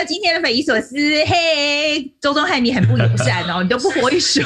到今天的匪夷所思。嘿，周宗汉，你很不友善哦，你都不挥手。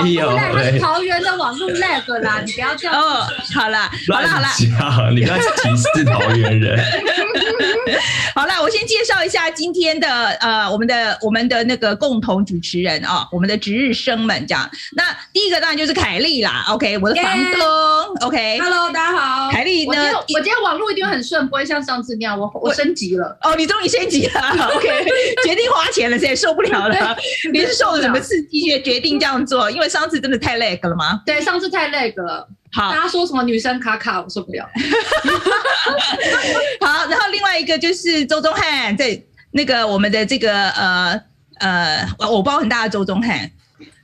没有，他是桃园的网络 lag 啦，你不要这样。哦，好了，好了，好了，你不要歧视桃园人。好了，我先介绍一下今天的呃，我们的我们的那个共同主持人啊、哦，我们的值日生们这样。那第一个当然就是凯丽啦，OK，我的房东、yeah.，OK，Hello，、okay. 大家好，凯丽呢我？我今天网络一定很顺，不会像上次那样，我我升级了。哦，你终于升级了，OK，决定花钱了，现在受不了了。你是受了什么刺激，决定这样做？因为上次真的太 lag 了吗？对，上次太 lag 了。好，大家说什么女生卡卡，我受不了。好，然后另外一个就是周宗汉，在那个我们的这个呃呃，我包很大的周宗汉。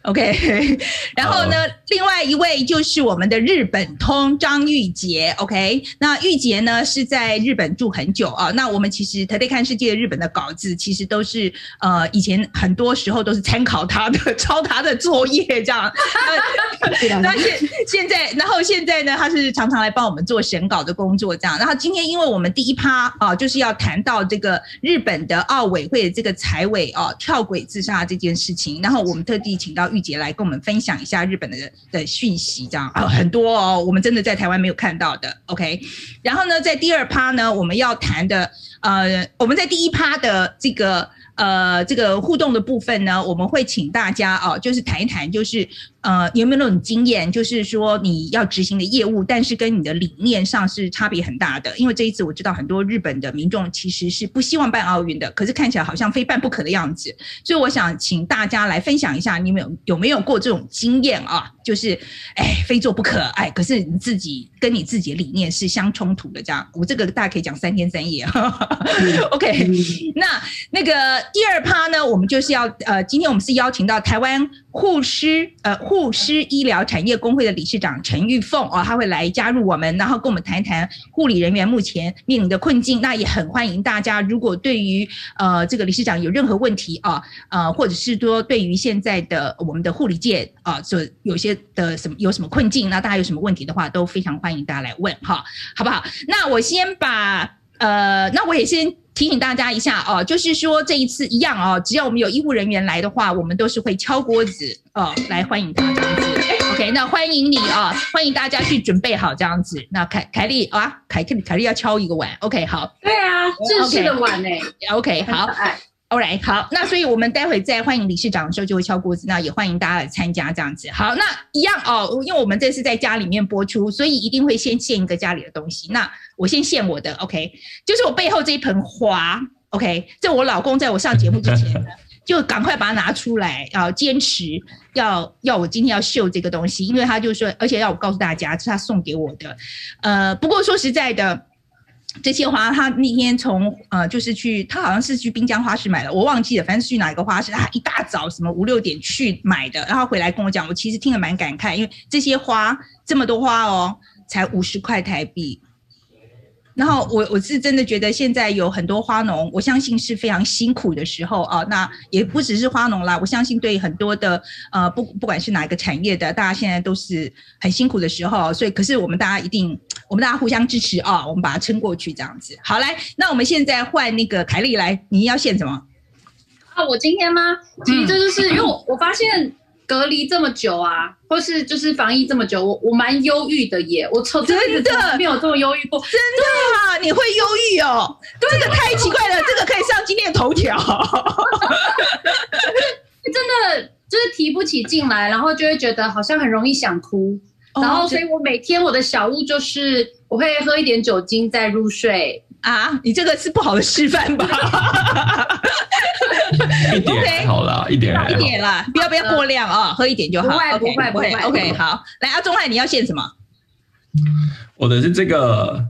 OK，然后呢，另外一位就是我们的日本通张玉洁。OK，那玉洁呢是在日本住很久啊。那我们其实 Today 看世界日本的稿子，其实都是呃以前很多时候都是参考他的，抄他的作业这样。那现现在，然后现在呢，他是常常来帮我们做审稿的工作这样。然后今天因为我们第一趴啊，就是要谈到这个日本的奥委会的这个财委啊跳轨自杀这件事情，然后我们特地请到。玉洁来跟我们分享一下日本的的讯息，这样啊很多哦，我们真的在台湾没有看到的。OK，然后呢，在第二趴呢，我们要谈的呃，我们在第一趴的这个呃这个互动的部分呢，我们会请大家哦，就是谈一谈，就是。呃，有没有那种经验，就是说你要执行的业务，但是跟你的理念上是差别很大的？因为这一次我知道很多日本的民众其实是不希望办奥运的，可是看起来好像非办不可的样子。所以我想请大家来分享一下，你们有有没有过这种经验啊？就是哎，非做不可，哎，可是你自己跟你自己的理念是相冲突的，这样。我这个大家可以讲三天三夜。OK，那那个第二趴呢，我们就是要呃，今天我们是邀请到台湾护师呃。护师医疗产业工会的理事长陈玉凤哦，他会来加入我们，然后跟我们谈一谈护理人员目前面临的困境。那也很欢迎大家，如果对于呃这个理事长有任何问题啊，呃，或者是说对于现在的我们的护理界啊，就有些的什么有什么困境，那大家有什么问题的话，都非常欢迎大家来问哈，好不好？那我先把呃，那我也先。提醒大家一下哦，就是说这一次一样哦，只要我们有医护人员来的话，我们都是会敲锅子哦，来欢迎他这样子。OK，那欢迎你啊，欢迎大家去准备好这样子。那凯凯丽啊，凯凯凯丽要敲一个碗。OK，好。对啊，正式的碗呢。OK，好。O.K. 好，那所以我们待会在欢迎理事长的时候就会敲锅子，那也欢迎大家来参加这样子。好，那一样哦，因为我们这是在家里面播出，所以一定会先献一个家里的东西。那我先献我的，OK，就是我背后这一盆花，OK，这我老公在我上节目之前就赶快把它拿出来，要坚持要要我今天要秀这个东西，因为他就说，而且要我告诉大家是他送给我的。呃，不过说实在的。这些花，他那天从呃，就是去，他好像是去滨江花市买的，我忘记了，反正是去哪一个花市，他一大早什么五六点去买的，然后回来跟我讲，我其实听了蛮感慨，因为这些花这么多花哦，才五十块台币。然后我我是真的觉得现在有很多花农，我相信是非常辛苦的时候啊。那也不只是花农啦，我相信对很多的呃不不管是哪一个产业的，大家现在都是很辛苦的时候。所以可是我们大家一定，我们大家互相支持啊，我们把它撑过去这样子。好，来，那我们现在换那个凯丽来，你要献什么？啊，我今天吗？其实这就是因为我我发现。隔离这么久啊，或是就是防疫这么久，我我蛮忧郁的耶。我从真的没有这么忧郁过，真的啊？你会忧郁哦？这个太奇怪了，这个可以上今天的头条。真的就是提不起劲来，然后就会觉得好像很容易想哭，然后所以我每天我的小物就是我会喝一点酒精再入睡啊。你这个是不好的示范吧？一点好了，一点一点啦，不要不要过量啊、哦，喝一点就好。不会不会不会。OK，好，来阿钟汉，你要献什么？我的是这个，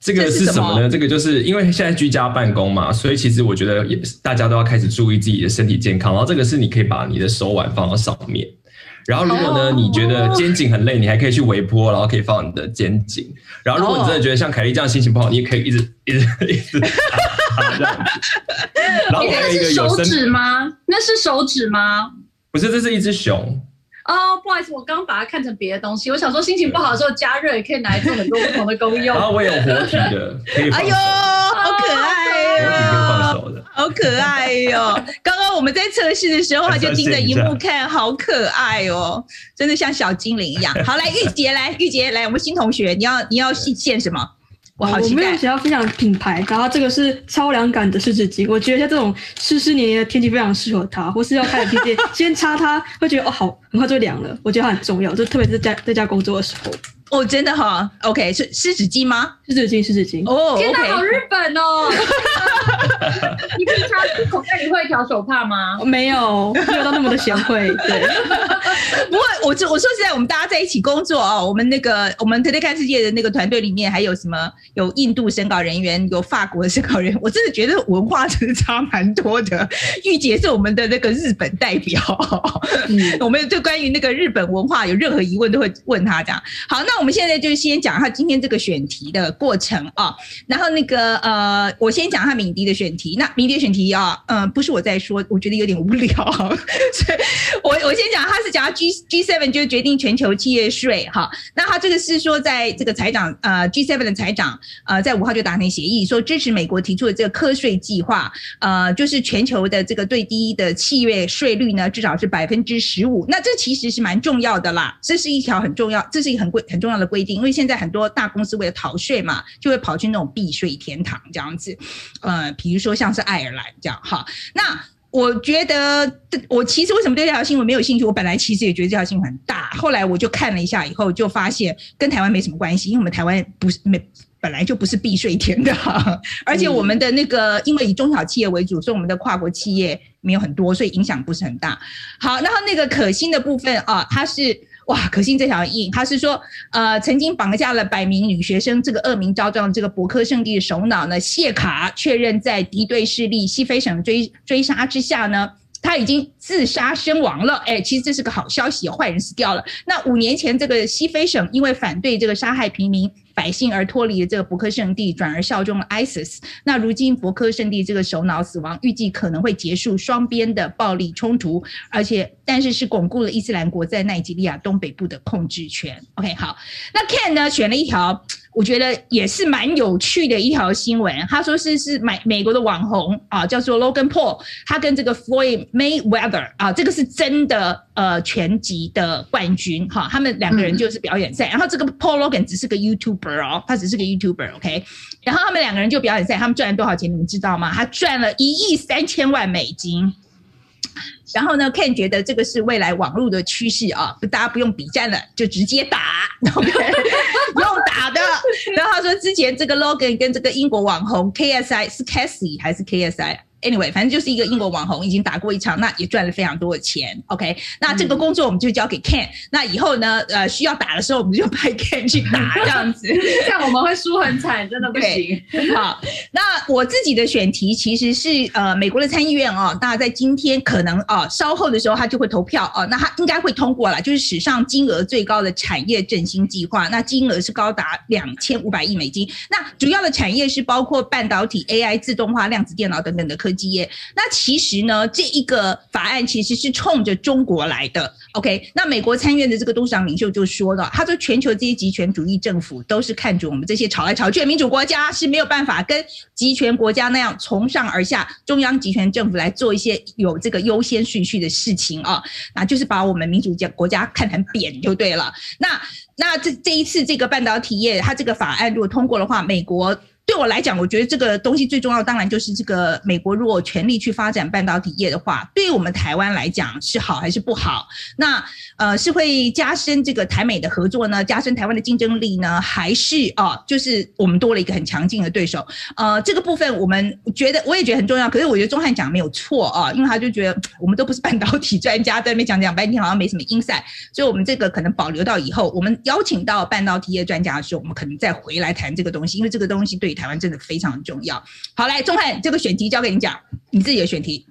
这个是什么呢？这个就是因为现在居家办公嘛，所以其实我觉得也大家都要开始注意自己的身体健康。然后这个是你可以把你的手腕放到上面，然后如果呢你觉得肩颈很累，你还可以去微波，然后可以放你的肩颈。然后如果你真的觉得像凯丽这样心情不好，你也可以一直一直一直。然后还有一个是手指吗？那是手指吗？不是，这是一只熊。哦、oh，不好意思，我刚刚把它看成别的东西。我想说，心情不好的时候加热也可以拿来做很多不同的功用。然后我有活体的，可以放手。哎呦，好可爱哦！的，好可爱哟、哦！刚刚我们在测试的时候，他就盯着荧幕看，好可爱哦，真的像小精灵一样。好，来玉洁，来玉洁，来我们新同学，你要你要献什么？我好期待。我没有想要分享品牌，然后这个是超凉感的湿纸巾，我觉得像这种湿湿黏黏的天气非常适合它，或是要开冷气 先擦它，会觉得哦好，很快就凉了。我觉得它很重要，就特别是在在家工作的时候。哦，真的哈，OK，是湿纸巾吗？湿纸巾，湿纸巾。哦，天哪，好日本哦！你平常口袋里会一条手帕吗？没有，没有到那么的贤惠。对，不过我就我说实在，我们大家在一起工作哦，我们那个我们 Today 看世界的那个团队里面还有什么？有印度审稿人员，有法国的审稿人员，我真的觉得文化真的差蛮多的。玉姐是我们的那个日本代表，嗯，我们就关于那个日本文化有任何疑问都会问他这样。好，那。我们现在就先讲一下今天这个选题的过程啊，然后那个呃，我先讲一下的选题。那敏迪的选题啊，嗯、不是我在说，我觉得有点无聊，所以 我我先讲，他是讲 G G seven 就决定全球企业税哈。那他这个是说，在这个财长呃 G seven 的财长呃在五号就达成协议，说支持美国提出的这个课税计划，呃，就是全球的这个最低的企业税率呢，至少是百分之十五。那这其实是蛮重要的啦，这是一条很重要，这是一个很贵很。重要的规定，因为现在很多大公司为了逃税嘛，就会跑去那种避税天堂这样子，呃，呃比如说像是爱尔兰这样。哈，那我觉得，我其实为什么对这条新闻没有兴趣？我本来其实也觉得这条新闻很大，后来我就看了一下以后，就发现跟台湾没什么关系，因为我们台湾不是没本来就不是避税天堂，而且我们的那个因为以中小企业为主，所以我们的跨国企业没有很多，所以影响不是很大。好，然后那个可欣的部分啊，它是。哇，可信这条硬，他是说，呃，曾经绑架了百名女学生，这个恶名昭彰的这个博科圣地的首脑呢，谢卡确认在敌对势力西非省追追杀之下呢，他已经自杀身亡了。哎，其实这是个好消息，坏人死掉了。那五年前，这个西非省因为反对这个杀害平民百姓而脱离了这个博科圣地，转而效忠了 ISIS。那如今博科圣地这个首脑死亡，预计可能会结束双边的暴力冲突，而且但是是巩固了伊斯兰国在奈及利亚东北部的控制权。OK，好，那 Ken 呢选了一条。我觉得也是蛮有趣的一条新闻。他说是是美美国的网红啊，叫做 Logan Paul，他跟这个 Floyd Mayweather 啊，这个是真的呃拳击的冠军哈、啊，他们两个人就是表演赛。嗯、然后这个 Paul Logan 只是个 YouTuber 哦，他只是个 YouTuber，OK。然后他们两个人就表演赛，他们赚了多少钱？你们知道吗？他赚了一亿三千万美金。然后呢，Ken 觉得这个是未来网络的趋势啊，大家不用比战了，就直接打，OK，好的。然后他说，之前这个 Logan 跟这个英国网红 KSI 是 Cassie 还是 KSI？KSI？Anyway，反正就是一个英国网红，已经打过一场，那也赚了非常多的钱。OK，那这个工作我们就交给 Ken、嗯。那以后呢，呃，需要打的时候，我们就派 Ken 去打，这样子。这样我们会输很惨，真的不行。好，那我自己的选题其实是呃，美国的参议院哦，那在今天可能哦，稍后的时候他就会投票哦，那他应该会通过了，就是史上金额最高的产业振兴计划，那金额是高达两千五百亿美金。那主要的产业是包括半导体、AI、自动化、量子电脑等等的科。科技业，那其实呢，这一个法案其实是冲着中国来的。OK，那美国参院的这个多数党领袖就说了，他说全球这些集权主义政府都是看着我们这些吵来吵去的民主国家是没有办法跟集权国家那样从上而下，中央集权政府来做一些有这个优先顺序的事情啊，那就是把我们民主国国家看成扁就对了。那那这这一次这个半导体业，它这个法案如果通过的话，美国。对我来讲，我觉得这个东西最重要，当然就是这个美国如果全力去发展半导体业的话，对于我们台湾来讲是好还是不好？那呃，是会加深这个台美的合作呢，加深台湾的竞争力呢，还是啊、就是我们多了一个很强劲的对手？呃，这个部分我们觉得我也觉得很重要。可是我觉得钟汉讲没有错啊，因为他就觉得我们都不是半导体专家，在那边讲讲半天好像没什么 insight，所以我们这个可能保留到以后，我们邀请到半导体业专家的时候，我们可能再回来谈这个东西，因为这个东西对。台湾真的非常重要。好，来，钟汉，这个选题交给你讲，你自己的选题。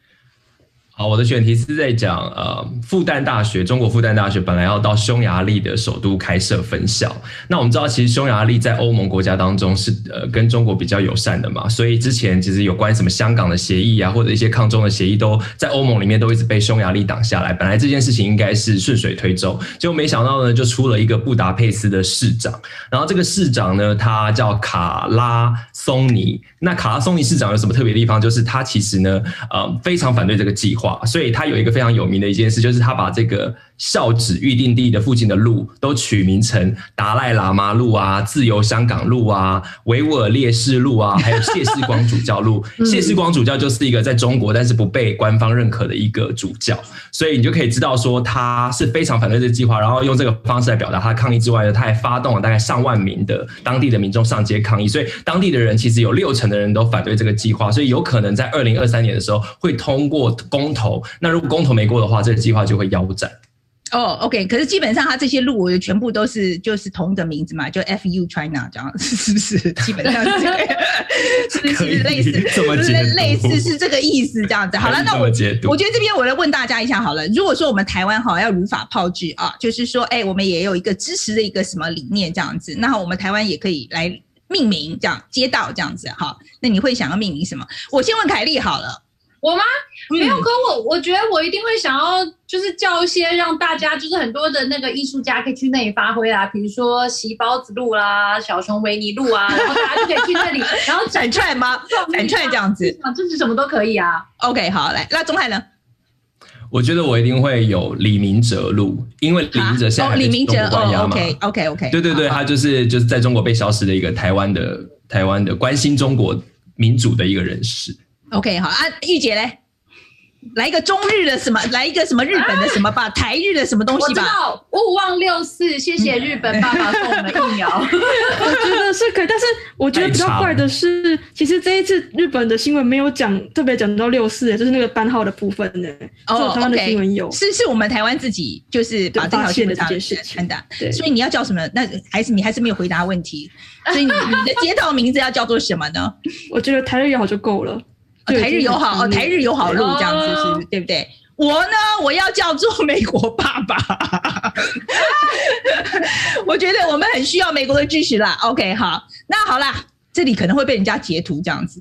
好，我的选题是在讲，呃，复旦大学，中国复旦大学本来要到匈牙利的首都开设分校。那我们知道，其实匈牙利在欧盟国家当中是呃跟中国比较友善的嘛，所以之前其实有关什么香港的协议啊，或者一些抗中的协议，都在欧盟里面都一直被匈牙利挡下来。本来这件事情应该是顺水推舟，结果没想到呢，就出了一个布达佩斯的市长，然后这个市长呢，他叫卡拉松尼。那卡拉松尼市长有什么特别地方？就是他其实呢，呃，非常反对这个计划。所以他有一个非常有名的一件事，就是他把这个。校址预定地的附近的路都取名成达赖喇嘛路啊、自由香港路啊、维吾尔烈士路啊，还有谢世光主教路。谢世光主教就是一个在中国但是不被官方认可的一个主教，所以你就可以知道说他是非常反对这个计划，然后用这个方式来表达他的抗议之外呢，他还发动了大概上万名的当地的民众上街抗议，所以当地的人其实有六成的人都反对这个计划，所以有可能在二零二三年的时候会通过公投。那如果公投没过的话，这个计划就会腰斩。哦、oh，OK，可是基本上它这些路我全部都是就是同一个名字嘛，就 FU China 这样，是不是？基本上是这个，是不是类似？这么类似是这个意思这样子。好了，那我我觉得这边我来问大家一下好了，如果说我们台湾哈要如法炮制啊，就是说哎，我们也有一个支持的一个什么理念这样子，那我们台湾也可以来命名这样街道这样子哈，那你会想要命名什么？我先问凯丽好了。我吗？没有，可我我觉得我一定会想要，就是叫一些让大家，就是很多的那个艺术家可以去那里发挥啦，比如说席包子路啦、小熊维尼路啊，然后大家就可以去那里，然后展串吗？展串这样子，啊，支持什么都可以啊。OK，好，来，那钟海呢？我觉得我一定会有李明哲路，因为李明哲现在还在中国关押嘛。OK OK OK，对对对，他就是就是在中国被消失的一个台湾的台湾的关心中国民主的一个人士。OK，好啊，玉姐嘞，来一个中日的什么，来一个什么日本的什么吧，啊、台日的什么东西吧。我知道，勿忘六四，谢谢日本爸爸 送我们疫苗。我觉得是可以，但是我觉得比较怪的是，其实这一次日本的新闻没有讲特别讲到六四，就是那个班号的部分呢。哦，台湾的新闻有，是是我们台湾自己就是把这条线的这件事情的。对，所以你要叫什么？那还是你还是没有回答问题。所以你你的街道名字要叫做什么呢？我觉得台日友好就够了。台日友好哦，台日友好路这样子是？对不对？我呢，我要叫做美国爸爸。我觉得我们很需要美国的支持啦。OK，好，那好啦，这里可能会被人家截图这样子，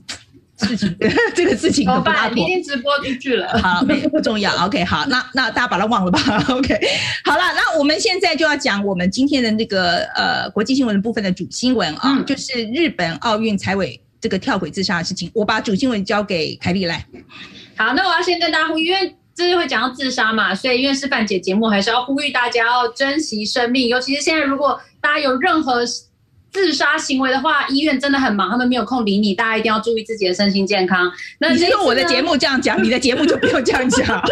事情 这个事情怎么办？明天直播出去了。好，没不重要。OK，好，那那大家把它忘了吧。OK，好了，那我们现在就要讲我们今天的那个呃国际新闻的部分的主新闻啊，嗯、就是日本奥运财委。这个跳轨自杀的事情，我把主新闻交给凯丽来。好，那我要先跟大家呼吁，因为这是会讲到自杀嘛，所以因为是范姐节目，还是要呼吁大家要珍惜生命。尤其是现在，如果大家有任何自杀行为的话，医院真的很忙，他们没有空理你。大家一定要注意自己的身心健康。那你是用我的节目这样讲，你的节目就不用这样讲。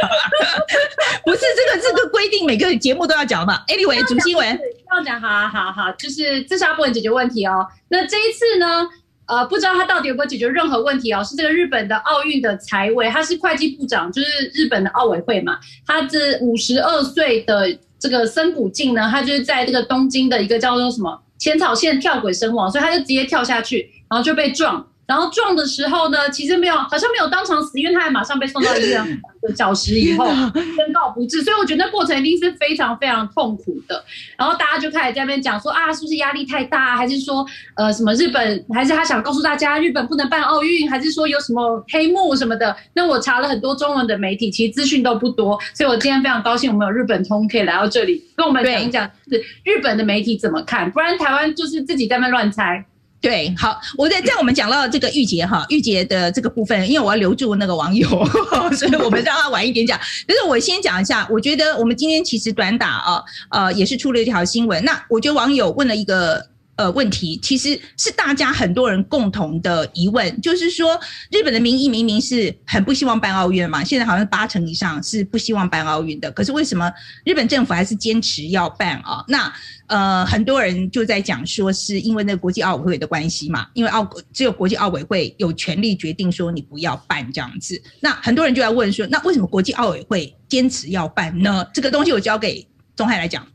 不是这个这个规定，每个节目都要讲嘛。Anyway，主新闻要讲，好好好，就是自杀不能解决问题哦。那这一次呢？呃，不知道他到底有没有解决任何问题哦？是这个日本的奥运的财委，他是会计部长，就是日本的奥委会嘛。他这五十二岁的这个森谷静呢，他就是在这个东京的一个叫做什么浅草线跳轨身亡，所以他就直接跳下去，然后就被撞。然后撞的时候呢，其实没有，好像没有当场死，因为他还马上被送到医院，两个小时以后宣告不治。所以我觉得那过程一定是非常非常痛苦的。然后大家就开始在那边讲说啊，是不是压力太大，还是说呃什么日本，还是他想告诉大家日本不能办奥运，还是说有什么黑幕什么的？那我查了很多中文的媒体，其实资讯都不多。所以我今天非常高兴，我们有日本通可以来到这里跟我们讲一讲，是日本的媒体怎么看，不然台湾就是自己在那边乱猜。对，好，我在在我们讲到这个玉洁哈，玉洁的这个部分，因为我要留住那个网友，所以我们让他晚一点讲。但是我先讲一下，我觉得我们今天其实短打啊，呃，也是出了一条新闻。那我觉得网友问了一个。呃，问题其实是大家很多人共同的疑问，就是说，日本的民意明明是很不希望办奥运嘛，现在好像八成以上是不希望办奥运的，可是为什么日本政府还是坚持要办啊？那呃，很多人就在讲说，是因为那个国际奥委会的关系嘛，因为奥只有国际奥委会有权利决定说你不要办这样子。那很多人就在问说，那为什么国际奥委会坚持要办呢？这个东西我交给宗海来讲。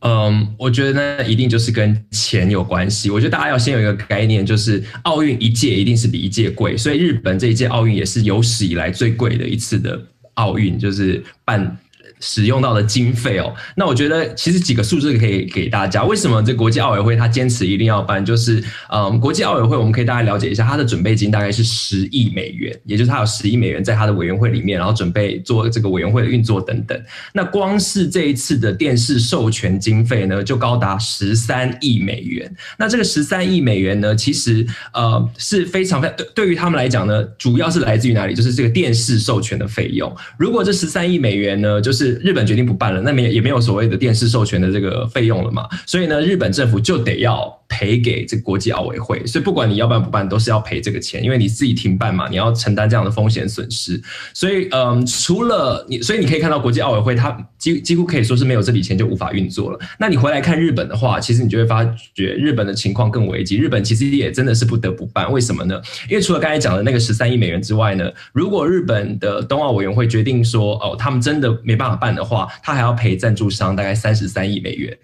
嗯，我觉得呢，一定就是跟钱有关系。我觉得大家要先有一个概念，就是奥运一届一定是比一届贵，所以日本这一届奥运也是有史以来最贵的一次的奥运，就是办。使用到的经费哦，那我觉得其实几个数字可以给大家。为什么这国际奥委会他坚持一定要办？就是嗯，国际奥委会我们可以大概了解一下，它的准备金大概是十亿美元，也就是它有十亿美元在它的委员会里面，然后准备做这个委员会的运作等等。那光是这一次的电视授权经费呢，就高达十三亿美元。那这个十三亿美元呢，其实呃是非常非常对对于他们来讲呢，主要是来自于哪里？就是这个电视授权的费用。如果这十三亿美元呢，就是日本决定不办了，那没也没有所谓的电视授权的这个费用了嘛，所以呢，日本政府就得要赔给这国际奥委会，所以不管你要办不办，都是要赔这个钱，因为你自己停办嘛，你要承担这样的风险损失。所以，嗯，除了你，所以你可以看到国际奥委会它几几乎可以说是没有这笔钱就无法运作了。那你回来看日本的话，其实你就会发觉日本的情况更危急。日本其实也真的是不得不办，为什么呢？因为除了刚才讲的那个十三亿美元之外呢，如果日本的冬奥委员会决定说哦，他们真的没办法办的话，他还要赔赞助商大概三十三亿美元。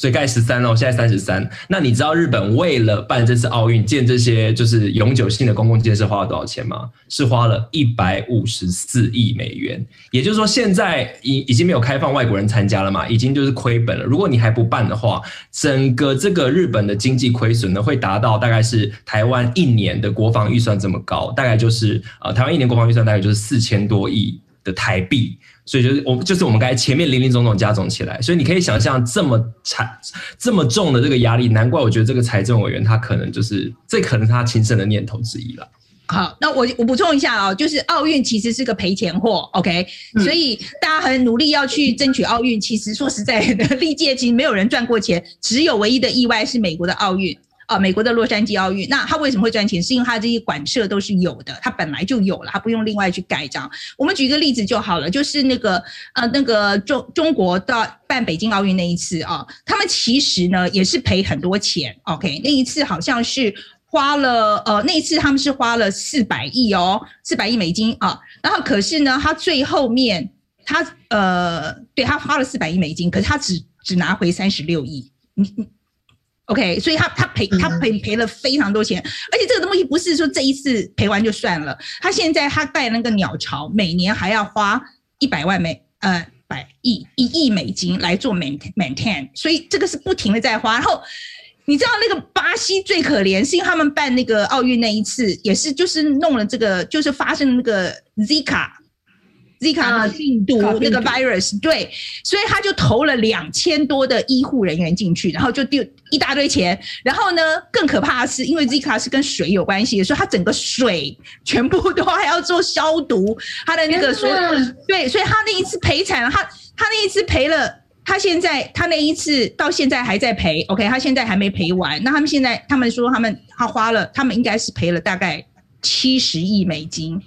所以盖十三哦，现在三十三。那你知道日本为了办这次奥运建这些就是永久性的公共建设花了多少钱吗？是花了一百五十四亿美元。也就是说，现在已已经没有开放外国人参加了嘛，已经就是亏本了。如果你还不办的话，整个这个日本的经济亏损呢，会达到大概是台湾一年的国防预算这么高，大概就是呃台湾一年国防预算大概就是四千多亿的台币。所以就是我就是我们刚才前面零零总总加总起来，所以你可以想象这么惨这么重的这个压力，难怪我觉得这个财政委员他可能就是这可能是他轻生的念头之一了。好，那我我补充一下哦，就是奥运其实是个赔钱货，OK，嗯，所以大家很努力要去争取奥运，其实说实在的，历届其实没有人赚过钱，只有唯一的意外是美国的奥运。啊，美国的洛杉矶奥运，那他为什么会赚钱？是因为他这些馆舍都是有的，他本来就有了，他不用另外去盖章。我们举一个例子就好了，就是那个呃，那个中中国到办北京奥运那一次啊，他们其实呢也是赔很多钱。OK，那一次好像是花了呃，那一次他们是花了四百亿哦，四百亿美金啊。然后可是呢，他最后面他呃，对他花了四百亿美金，可是他只只拿回三十六亿。你你。OK，所以他他赔他赔赔了非常多钱，而且这个东西不是说这一次赔完就算了，他现在他带那个鸟巢，每年还要花一百万美呃百亿一亿美金来做 maintain maintain，所以这个是不停的在花。然后你知道那个巴西最可怜，是因为他们办那个奥运那一次也是就是弄了这个就是发生那个 Zika。Zika 病毒那个 virus，对，所以他就投了两千多的医护人员进去，然后就丢一大堆钱。然后呢，更可怕的是，因为 Zika 是跟水有关系的，所以他整个水全部都还要做消毒。他的那个水，对，所以他那一次赔惨了。他他那一次赔了，他现在他那一次到现在还在赔。OK，他现在还没赔完。那他们现在他们说他们他花了，他们应该是赔了大概七十亿美金。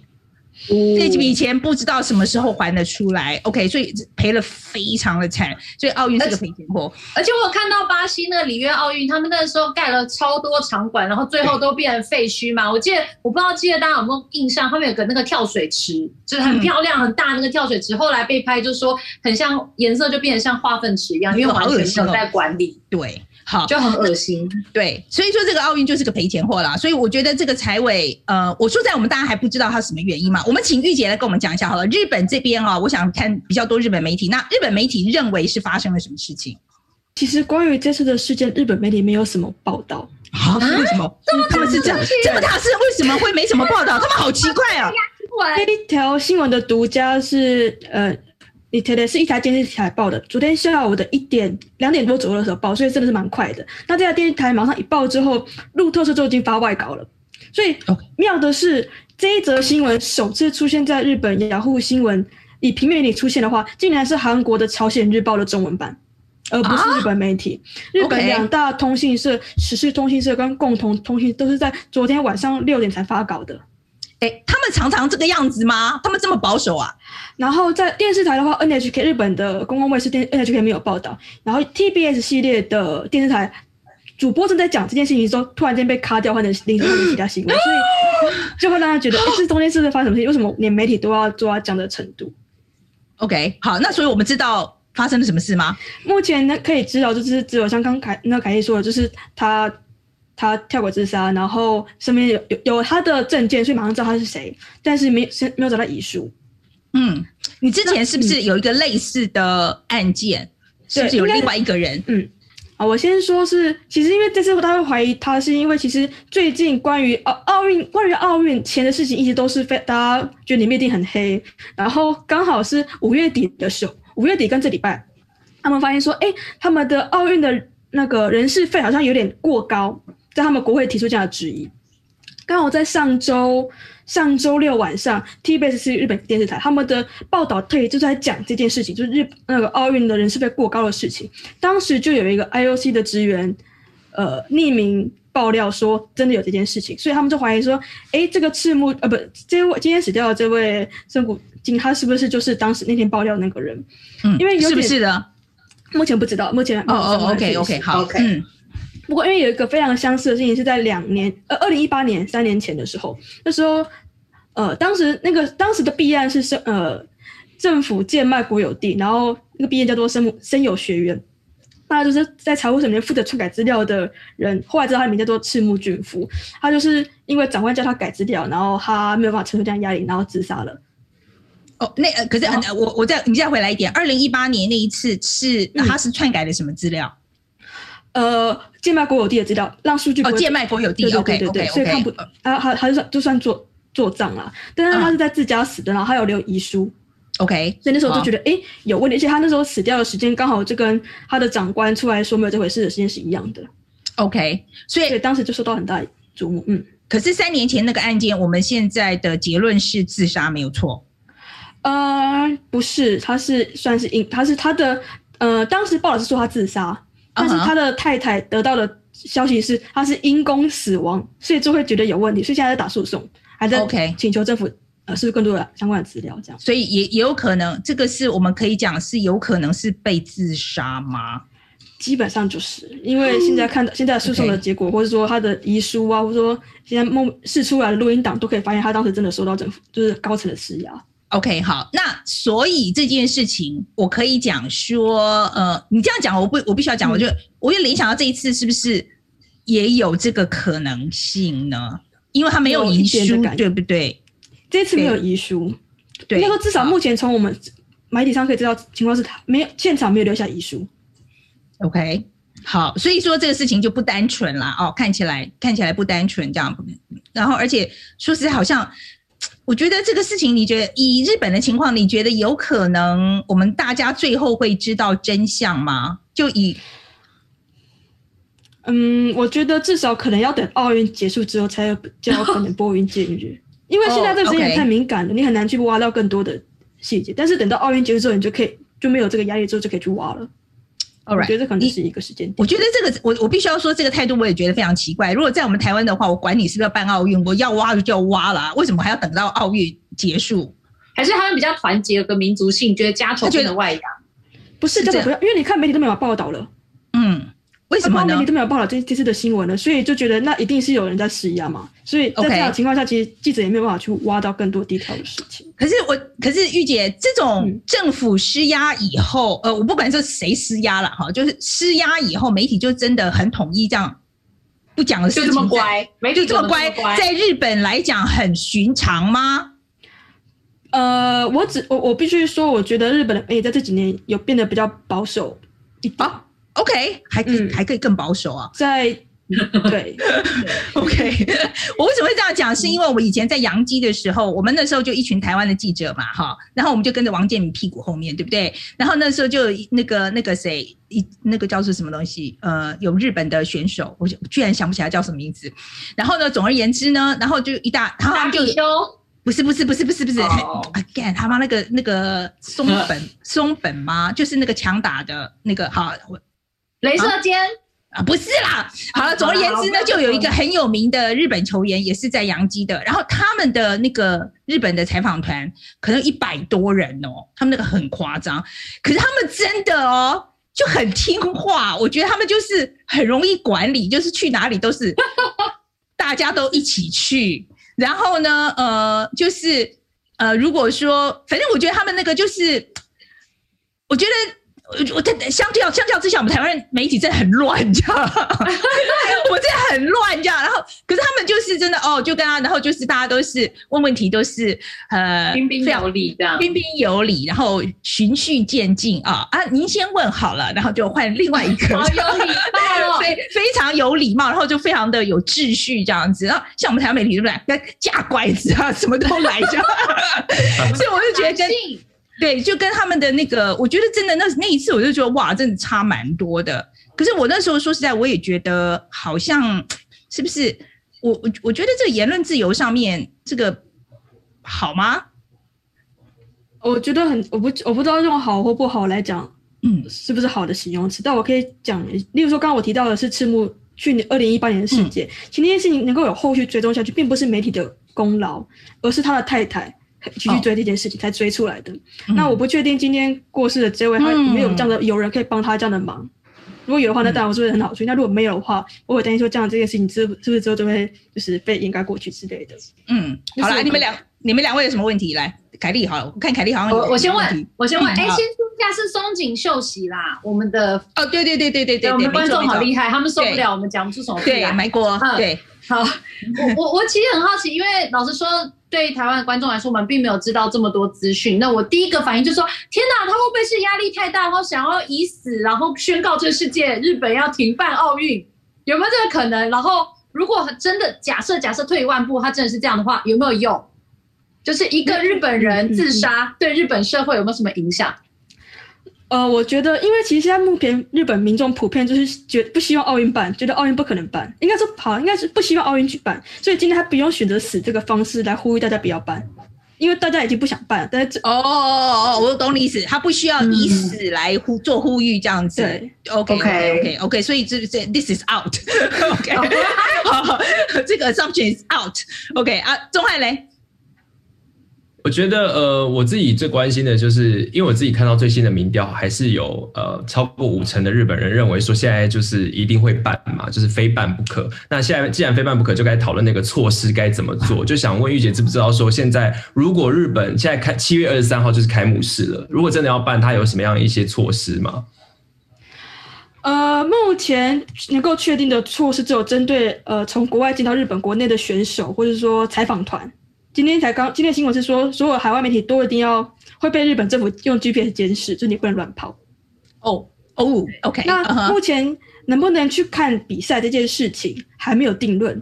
这几笔钱不知道什么时候还得出来，OK，所以赔了非常的惨，所以奥运是个赔钱货。而且我有看到巴西那里约奥运，他们那时候盖了超多场馆，然后最后都变成废墟嘛。我记得，我不知道记得大家有没有印象，他们有个那个跳水池，就是很漂亮、很大那个跳水池，后来被拍就说很像颜色就变得像化粪池一样，因为完全没有在管理。对。好，就很恶心。对，所以说这个奥运就是个赔钱货啦。所以我觉得这个财委，呃，我说在我们大家还不知道他什么原因嘛。我们请玉姐来跟我们讲一下好了。日本这边啊，我想看比较多日本媒体。那日本媒体认为是发生了什么事情？其实关于这次的事件，日本媒体没有什么报道。啊？为什么？他们是这样这么大事，为什么会没什么报道？他们好奇怪啊！这一条新闻的独家是呃。你特别是一台电视台报的，昨天下午的一点两点多左右的时候报，所以真的是蛮快的。那这台电视台马上一报之后，路透社就已经发外稿了。所以妙的是，这一则新闻首次出现在日本雅虎新闻以平面里出现的话，竟然是韩国的朝鲜日报的中文版，而不是日本媒体。啊、日本两大通信社、时事通信社跟共同通信都是在昨天晚上六点才发稿的。欸，他们常常这个样子吗？他们这么保守啊？然后在电视台的话，NHK 日本的公共卫视电 NHK 没有报道。然后 TBS 系列的电视台主播正在讲这件事情的时候，突然间被卡掉，换成另外的其他新闻，所以就会让他觉得，哎，这中间是不是发生什么事情？为什么连媒体都要做到这样的程度？OK，好，那所以我们知道发生了什么事吗？目前呢，可以知道就是只有像刚凯那凯莉说的，就是他他跳轨自杀，然后身边有有有他的证件，所以马上知道他是谁，但是没先没有找到遗书。嗯，你之前是不是有一个类似的案件？是不是有另外一个人？嗯，啊，我先说是，其实因为这次他会怀疑他，是因为其实最近关于奥奥运关于奥运前的事情，一直都是非大家觉得里面一定很黑，然后刚好是五月底的时候，五月底跟这礼拜，他们发现说，哎，他们的奥运的那个人事费好像有点过高，在他们国会提出这样的质疑。刚好在上周上周六晚上，TBS 是日本电视台，他们的报道特意就在讲这件事情，就是日那个奥运的人事费过高的事情。当时就有一个 IOC 的职员，呃，匿名爆料说真的有这件事情，所以他们就怀疑说，哎，这个赤木呃不，这位今天死掉的这位深谷静，他是不是就是当时那天爆料的那个人？嗯，因为有是不是的？目前不知道，目前哦哦，OK OK 好，OK。嗯不过，因为有一个非常相似的事情，是在两年，呃，二零一八年三年前的时候，那时候，呃，当时那个当时的弊案是生，呃，政府贱卖国有地，然后那个弊案叫做生生有学园，那就是在财务省里面负责篡改资料的人，后来知道他的名叫做赤木俊夫，他就是因为长官叫他改资料，然后他没有办法承受这样压力，然后自杀了。哦，那呃可是、哦、我我再你再回来一点，二零一八年那一次是那他是篡改了什么资料？嗯、呃。贱卖国有地的资料，让数据哦，贱卖国有地，OK，对对对，所以看不啊，还还是算就算做做账了。但是他是在自家死的，然后他有留遗书，OK，所以那时候就觉得哎有问题，而且他那时候死掉的时间刚好就跟他的长官出来说没有这回事的时间是一样的，OK，所以所以当时就受到很大瞩目。嗯，可是三年前那个案件，我们现在的结论是自杀没有错。呃，不是，他是算是因，他是他的呃，当时报道是说他自杀。但是他的太太得到的消息是他是因公死亡，所以就会觉得有问题，所以现在在打诉讼，还在请求政府呃，是不是更多的相关的资料这样？所以也也有可能，这个是我们可以讲是有可能是被自杀吗？基本上就是因为现在看到 现在诉讼的结果，或者说他的遗书啊，或者说现在梦试出来的录音档，都可以发现他当时真的受到政府就是高层的施压。OK，好，那所以这件事情，我可以讲说，呃，你这样讲，我不，我必须要讲，我就，我就联想到这一次是不是也有这个可能性呢？因为他没有遗书，对不对？这一次没有遗书，对，那个至少目前从我们媒体上可以知道，情况是他没有现场没有留下遗书。OK，好，所以说这个事情就不单纯啦哦，看起来看起来不单纯这样，然后而且说实在好像。我觉得这个事情，你觉得以日本的情况，你觉得有可能我们大家最后会知道真相吗？就以，嗯，我觉得至少可能要等奥运结束之后才有比较可能拨云见日，因为现在这个事情太敏感了，你很难去挖到更多的细节。但是等到奥运结束之后，你就可以就没有这个压力之后就可以去挖了。All right, 我觉得这可能是一个时间点。我觉得这个，我我必须要说，这个态度我也觉得非常奇怪。如果在我们台湾的话，我管你是不是要办奥运，我要挖就要挖了，为什么还要等到奥运结束？还是他们比较团结，有个民族性，觉得家仇不能外扬？不是，这个不要，因为你看媒体都没有报道了。嗯。为什么呢？媒体都没有报道这这次的新闻呢？所以就觉得那一定是有人在施压嘛。所以在这样的情况下，其实记者也没有办法去挖到更多 detail 的事情。可是我，可是玉姐，这种政府施压以后，嗯、呃，我不管是谁施压了哈，就是施压以后，媒体就真的很统一这样不讲的事情，就这么乖，媒体就这么乖，在日本来讲很寻常吗？呃，我只我我必须说，我觉得日本的媒体在这几年有变得比较保守一点。啊 OK，还可以、嗯、还可以更保守啊，在 对，OK，我为什么会这样讲？是因为我以前在阳基的时候，我们那时候就一群台湾的记者嘛，哈，然后我们就跟着王建民屁股后面对不对？然后那时候就那个那个谁，一那个叫做什么东西？呃，有日本的选手，我居然想不起来叫什么名字。然后呢，总而言之呢，然后就一大，然后他们就不是不是不是不是不是，again，他妈那个那个松本 松本吗？就是那个强打的那个，好我。雷射尖啊，不是啦。好了，总而言之呢，就有一个很有名的日本球员，也是在洋基的。然后他们的那个日本的采访团可能一百多人哦，他们那个很夸张。可是他们真的哦，就很听话。我觉得他们就是很容易管理，就是去哪里都是 大家都一起去。然后呢，呃，就是呃，如果说，反正我觉得他们那个就是，我觉得。我在相较相较之下，我们台湾媒体真的很乱，你知道吗？我真的很乱，你知道。然后，可是他们就是真的哦，就跟他，然后就是大家都是问问题，都是呃彬彬有礼的，彬彬有礼，然后循序渐进啊啊！您先问好了，然后就换另外一个，好有礼貌，非非常有礼貌，然后就非常的有秩序这样子。然后像我们台湾媒体对不对？架拐子啊，什么都来着，所以我就觉得跟。对，就跟他们的那个，我觉得真的那那一次，我就觉得哇，真的差蛮多的。可是我那时候说实在，我也觉得好像是不是？我我我觉得这个言论自由上面这个好吗？我觉得很，我不我不知道用好或不好来讲，嗯，是不是好的形容词？但我可以讲，例如说刚刚我提到的是赤木去年二零一八年的事件，嗯、其实那件事情能够有后续追踪下去，并不是媒体的功劳，而是他的太太。继续追这件事情才追出来的。哦、那我不确定今天过世的这位他有没有这样的有人可以帮他这样的忙。嗯、如果有的话，那当然我是不是很好追？嗯、那如果没有的话，我会担心说这样这件事情是是不是之后就会就是被掩盖过去之类的。嗯，好了，你们两你们两位有什么问题？来，凯莉好了，我看凯莉好像有。我我先问，我先问，哎、嗯，先说一下是松井秀喜啦，我们的哦，对对对对对对，我们观众好厉害，他们受不了我们讲不出什么对，埋锅对。好，我我我其实很好奇，因为老实说。对台湾的观众来说，我们并没有知道这么多资讯。那我第一个反应就是说：天哪，他会不会是压力太大，然后想要以死，然后宣告这个世界日本要停办奥运？有没有这个可能？然后，如果真的假设假设退一万步，他真的是这样的话，有没有用？就是一个日本人自杀，对日本社会有没有什么影响？呃，我觉得，因为其实现在目前日本民众普遍就是觉不希望奥运办，觉得奥运不可能办，应该说好，应该是不希望奥运举办，所以今天他不用选择死这个方式来呼吁大家不要办，因为大家已经不想办了。但是哦哦哦，我懂你意思，他不需要以死来呼、嗯、做呼吁这样子。对，OK OK OK OK，所以这这 This is out。OK，好，这个 assumption is out。OK 啊，钟汉雷。我觉得，呃，我自己最关心的就是，因为我自己看到最新的民调，还是有呃超过五成的日本人认为说现在就是一定会办嘛，就是非办不可。那现在既然非办不可，就该讨论那个措施该怎么做。就想问玉姐，知不知道说现在如果日本现在开七月二十三号就是开幕式了，如果真的要办，它有什么样一些措施吗？呃，目前能够确定的措施只有针对呃从国外进到日本国内的选手，或者说采访团。今天才刚，今天新闻是说，所有海外媒体都一定要会被日本政府用 GPS 监视，就你不能乱跑。哦哦，OK。那目前能不能去看比赛这件事情还没有定论。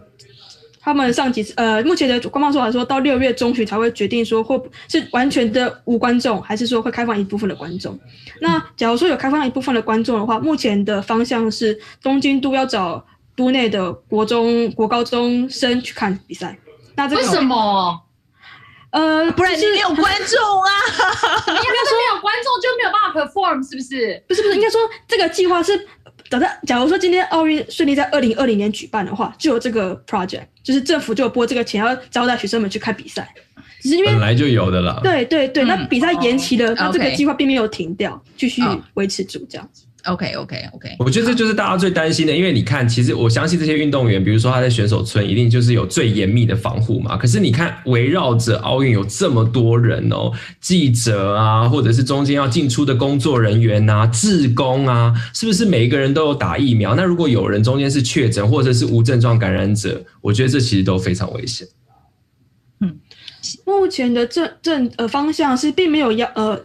他们上几次，呃，目前的官方说法说到六月中旬才会决定说，会是完全的无观众，还是说会开放一部分的观众。那假如说有开放一部分的观众的话，目前的方向是东京都要找都内的国中、国高中生去看比赛。那这个、为什么？呃，不然你没有观众啊！你要说没有观众就没有办法 perform，是不是？不是不是，应该说这个计划是等到假如说今天奥运顺利在二零二零年举办的话，就有这个 project，就是政府就有拨这个钱要招待学生们去看比赛。只是因为本来就有的了。对对对，那比赛延期了，那、嗯、这个计划并没有停掉，继续维持住这样子。OK OK OK，我觉得这就是大家最担心的，因为你看，其实我相信这些运动员，比如说他在选手村，一定就是有最严密的防护嘛。可是你看，围绕着奥运有这么多人哦，记者啊，或者是中间要进出的工作人员呐、啊、志工啊，是不是每一个人都有打疫苗？那如果有人中间是确诊或者是无症状感染者，我觉得这其实都非常危险。嗯，目前的政政呃方向是并没有要呃。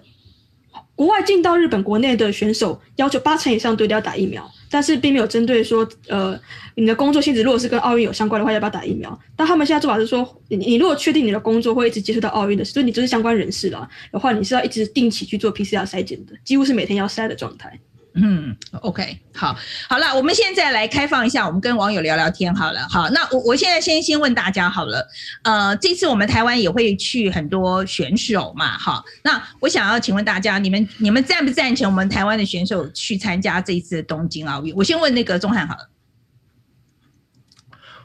国外进到日本国内的选手要求八成以上都要打疫苗，但是并没有针对说，呃，你的工作性质如果是跟奥运有相关的话，要不要打疫苗？但他们现在做法是说，你你如果确定你的工作会一直接触到奥运的，所以你就是相关人士了的话，你是要一直定期去做 PCR 筛检的，几乎是每天要筛的状态。嗯，OK，好，好了，我们现在来开放一下，我们跟网友聊聊天好了。好，那我我现在先先问大家好了，呃，这次我们台湾也会去很多选手嘛，好，那我想要请问大家，你们你们赞不赞成我们台湾的选手去参加这一次的东京奥运？我先问那个钟汉好了。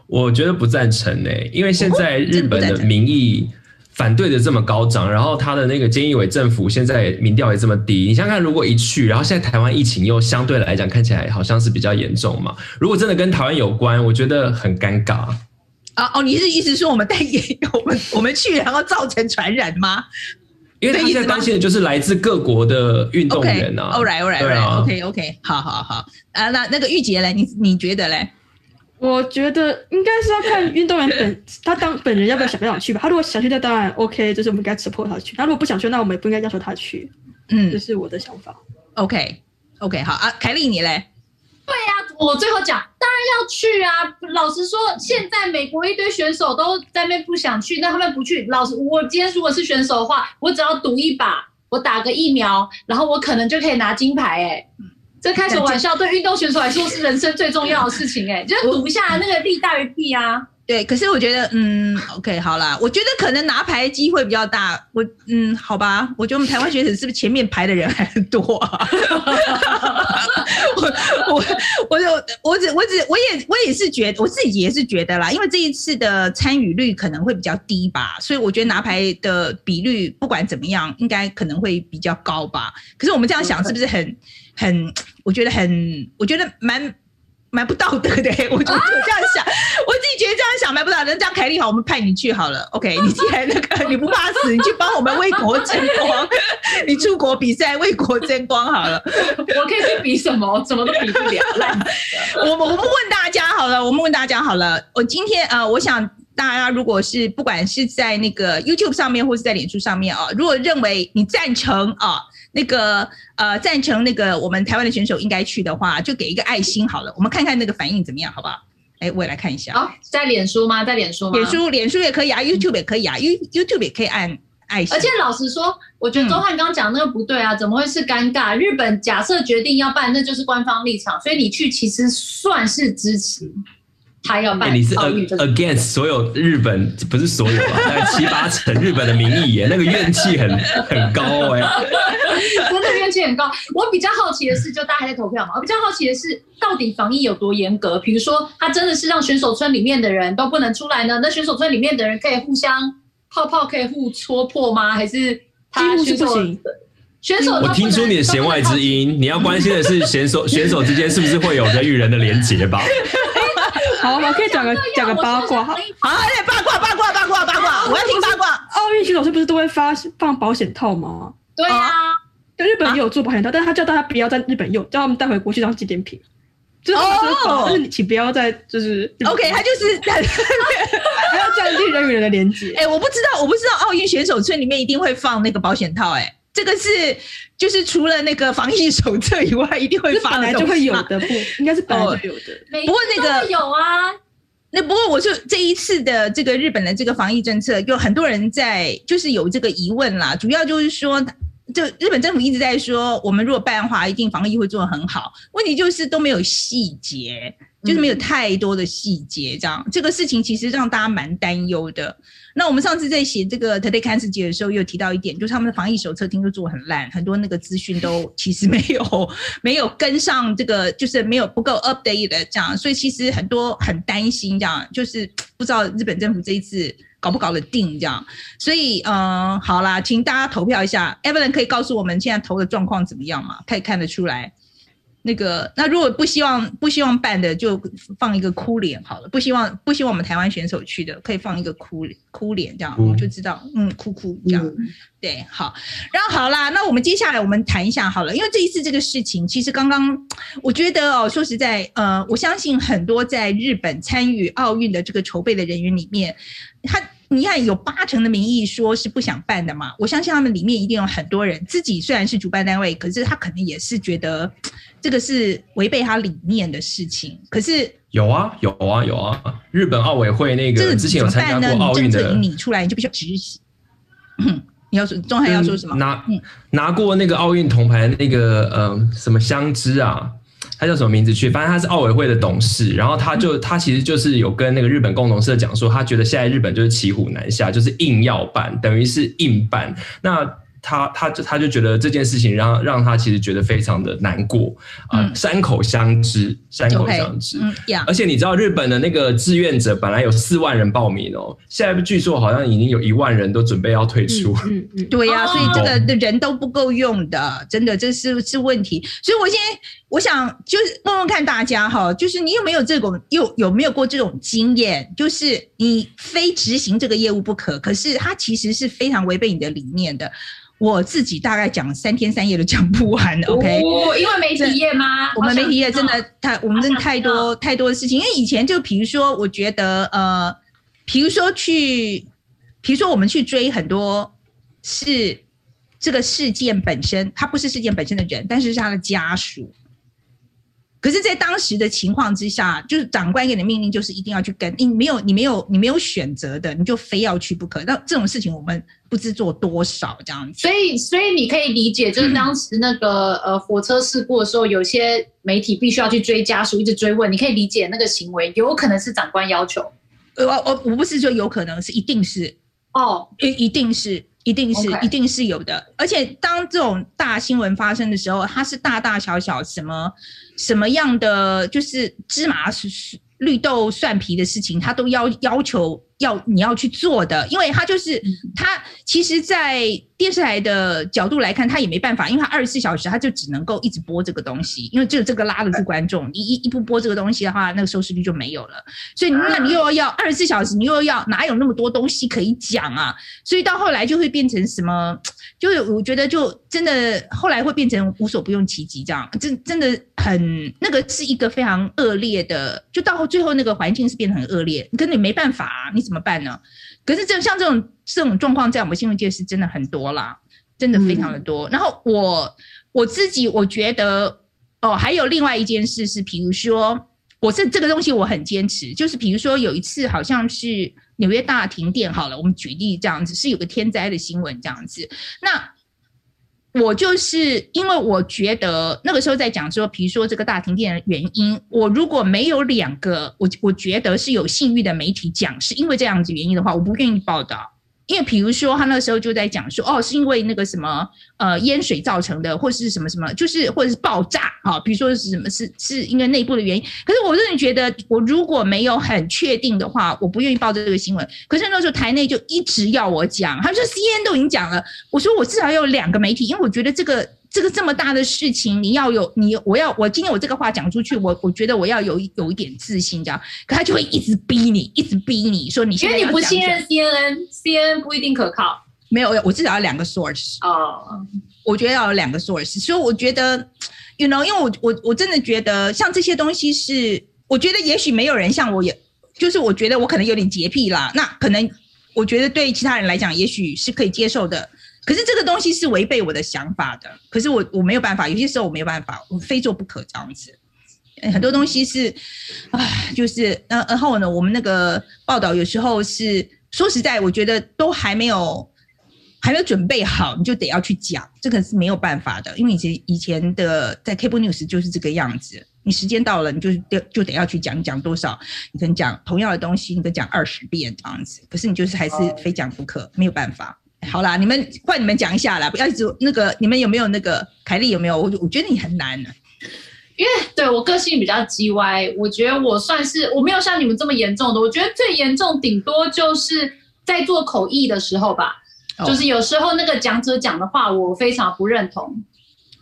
我觉得不赞成呢、欸，因为现在日本的民意。反对的这么高涨，然后他的那个菅义伟政府现在民调也这么低，你想想看，如果一去，然后现在台湾疫情又相对来讲看起来好像是比较严重嘛，如果真的跟台湾有关，我觉得很尴尬。啊哦，你是意思说我们带 我们我们去，然后造成传染吗？因为他现在担心的就是来自各国的运动员啊。All right, all right, all right. OK, OK. 好好好啊，那那个玉洁嘞，你你觉得嘞？我觉得应该是要看运动员本他当本人要不要想不想去吧。他如果想去，那当然 OK，就是我们该 support 他去。他如果不想去，那我们也不应该要求他去。嗯，这是我的想法。OK, OK. 好啊，凯莉你嘞？对呀、啊，我最后讲，当然要去啊！老实说，现在美国一堆选手都在那边不想去，那他们不去。老实，我今天如果是选手的话，我只要赌一把，我打个疫苗，然后我可能就可以拿金牌。哎，这开什么玩笑？对运动选手来说是人生最重要的事情。哎，就是赌一下，那个利大于弊啊。对，可是我觉得，嗯，OK，好啦，我觉得可能拿牌机会比较大。我，嗯，好吧，我觉得我们台湾选手是不是前面排的人还很多啊？我，我，我就，我只，我只，我也，我也是觉得，我自己也是觉得啦，因为这一次的参与率可能会比较低吧，所以我觉得拿牌的比率不管怎么样，应该可能会比较高吧。可是我们这样想是不是很，很，我觉得很，我觉得蛮。蛮不道德的，我就就这样想，啊、我自己觉得这样想蛮不道德。这样凯丽好，我们派你去好了。OK，你既然那个你不怕死，你去帮我们为国争光，你出国比赛为国争光好了。我可以去比什么？什么都比不了。我我们问大家好了，我们问大家好了。我今天呃，我想大家如果是不管是在那个 YouTube 上面，或是在脸书上面啊，如果认为你赞成啊。那个呃，赞成那个我们台湾的选手应该去的话，就给一个爱心好了，我们看看那个反应怎么样，好不好？哎，我也来看一下。好，在脸书吗？在脸书吗？脸书，脸书也可以啊，YouTube 也可以啊，You YouTube 也可以按爱心。而且老实说，我觉得周汉刚刚讲那个不对啊，嗯、怎么会是尴尬？日本假设决定要办，那就是官方立场，所以你去其实算是支持。他要办、欸，你是 against 所有日本，不是所有啊，大概七八成日本的民意耶，那个怨气很 很高哎，真的怨气很高。我比较好奇的是，就大家还在投票嘛？我比较好奇的是，到底防疫有多严格？比如说，他真的是让选手村里面的人都不能出来呢？那选手村里面的人可以互相泡泡，可以互戳破吗？还是他选手选手？我听出你的弦外之音，你要关心的是选手选手之间是不是会有人与人的连结吧？好，我可以讲个讲个八卦。好，好，八卦八卦八卦八卦，我要听八卦。奥运选手是不是都会发放保险套吗？对啊，对，日本也有做保险套，但是他叫大家不要在日本用，叫他们带回国去当纪念品。哦，就是请不要再就是 OK，他就是 不要降低人与人的连接。哎，我不知道，我不知道奥运选手村里面一定会放那个保险套，哎。这个是就是除了那个防疫手册以外，一定会发，本来就会有的，不应该是本来就有的。不过那个有啊，那不过我就这一次的这个日本的这个防疫政策，有很多人在就是有这个疑问啦。主要就是说，就日本政府一直在说，我们如果办的话，一定防疫会做得很好。问题就是都没有细节，就是没有太多的细节，这样、嗯、这个事情其实让大家蛮担忧的。那我们上次在写这个 Today 看世界的时候，又提到一点，就是他们的防疫手册听说做很烂，很多那个资讯都 其实没有没有跟上这个，就是没有不够 update 的这样，所以其实很多很担心这样，就是不知道日本政府这一次搞不搞得定这样，所以嗯，好啦，请大家投票一下，Evelyn 可以告诉我们现在投的状况怎么样吗？可以看得出来。那个，那如果不希望不希望办的，就放一个哭脸好了。不希望不希望我们台湾选手去的，可以放一个哭脸哭脸，这样我们就知道，嗯，哭哭这样，对，好。然后好啦，那我们接下来我们谈一下好了，因为这一次这个事情，其实刚刚我觉得哦，说实在，呃，我相信很多在日本参与奥运的这个筹备的人员里面，他。你看，有八成的民意说是不想办的嘛？我相信他们里面一定有很多人自己虽然是主办单位，可是他可能也是觉得这个是违背他理念的事情。可是有啊，有啊，有啊！日本奥委会那个之前有参加过奥运的，你出来你就必须执行。你要说钟汉要说什么？拿拿过那个奥运铜牌那个呃什么相知啊？他叫什么名字去？反正他是奥委会的董事，然后他就他其实就是有跟那个日本共同社讲说，他觉得现在日本就是骑虎难下，就是硬要办，等于是硬办。那。他他就他就觉得这件事情让让他其实觉得非常的难过啊，山口相知，山口相知，而且你知道日本的那个志愿者本来有四万人报名哦，现在据说好像已经有一万人都准备要退出。嗯嗯，对呀，所以这个的人都不够用的，真的这是是问题。所以我现在我想就是问问看大家哈，就是你有没有这种有有没有过这种经验，就是你非执行这个业务不可，可是它其实是非常违背你的理念的。我自己大概讲三天三夜都讲不完的。OK，哦，因为媒体业吗？我们媒体业真的太，我们真的太多太多的事情。因为以前就比如说，我觉得呃，比如说去，比如说我们去追很多是这个事件本身，他不是事件本身的人，但是是他的家属。可是，在当时的情况之下，就是长官给你的命令就是一定要去跟，你没有，你没有，你没有选择的，你就非要去不可。那这种事情我们不知做多少这样子。所以，所以你可以理解，就是当时那个 呃火车事故的时候，有些媒体必须要去追家属，一直追问。你可以理解那个行为有可能是长官要求。呃，我我我不是说有可能是，一定是哦，一一定是。一定是，Okay. 一定是有的。而且当这种大新闻发生的时候，它是大大小小什么什么样的，就是芝麻是绿豆蒜皮的事情，他都要要求。要你要去做的，因为他就是他，其实，在电视台的角度来看，他也没办法，因为他二十四小时，他就只能够一直播这个东西，因为只有这个拉得住观众。你一一不播这个东西的话，那个收视率就没有了。所以，那你又要二十四小时，你又要哪有那么多东西可以讲啊？所以到后来就会变成什么？就是我觉得，就真的后来会变成无所不用其极，这样真真的很那个是一个非常恶劣的，就到最后那个环境是变得很恶劣，可你没办法啊，你。怎么办呢？可是这像这种这种状况，在我们新闻界是真的很多啦，真的非常的多。嗯、然后我我自己我觉得哦，还有另外一件事是，比如说，我是这个东西我很坚持，就是比如说有一次好像是纽约大停电，好了，我们举例这样子，是有个天灾的新闻这样子，那。我就是因为我觉得那个时候在讲说，比如说这个大停电的原因，我如果没有两个我我觉得是有信誉的媒体讲是因为这样子原因的话，我不愿意报道。因为比如说，他那时候就在讲说，哦，是因为那个什么，呃，淹水造成的，或是什么什么，就是或者是爆炸啊，比如说是什么，是是因为内部的原因。可是我真的觉得，我如果没有很确定的话，我不愿意报这个新闻。可是那时候台内就一直要我讲，他说 CNN 都已经讲了，我说我至少要有两个媒体，因为我觉得这个。这个这么大的事情，你要有你，我要我今天我这个话讲出去，我我觉得我要有有一点自信，这样。可他就会一直逼你，一直逼你说你现在。因为你不信任 CNN，CNN 不一定可靠。没有，我至少要两个 source。哦，我觉得要有两个 source。所以我觉得，you know，因为我我我真的觉得，像这些东西是，我觉得也许没有人像我，也就是我觉得我可能有点洁癖啦。那可能我觉得对其他人来讲，也许是可以接受的。可是这个东西是违背我的想法的，可是我我没有办法，有些时候我没有办法，我非做不可这样子。很多东西是，唉，就是，呃，然后呢，我们那个报道有时候是说实在，我觉得都还没有还没有准备好，你就得要去讲，这个是没有办法的，因为以前以前的在 Cable News 就是这个样子，你时间到了，你就得就得要去讲，讲多少，你可能讲同样的东西，你可以讲二十遍这样子，可是你就是还是非讲不可，没有办法。好啦，你们换你们讲一下啦，不要一直那个，你们有没有那个凯莉有没有？我我觉得你很难因为对我个性比较叽歪，我觉得我算是我没有像你们这么严重的，我觉得最严重顶多就是在做口译的时候吧，哦、就是有时候那个讲者讲的话我非常不认同。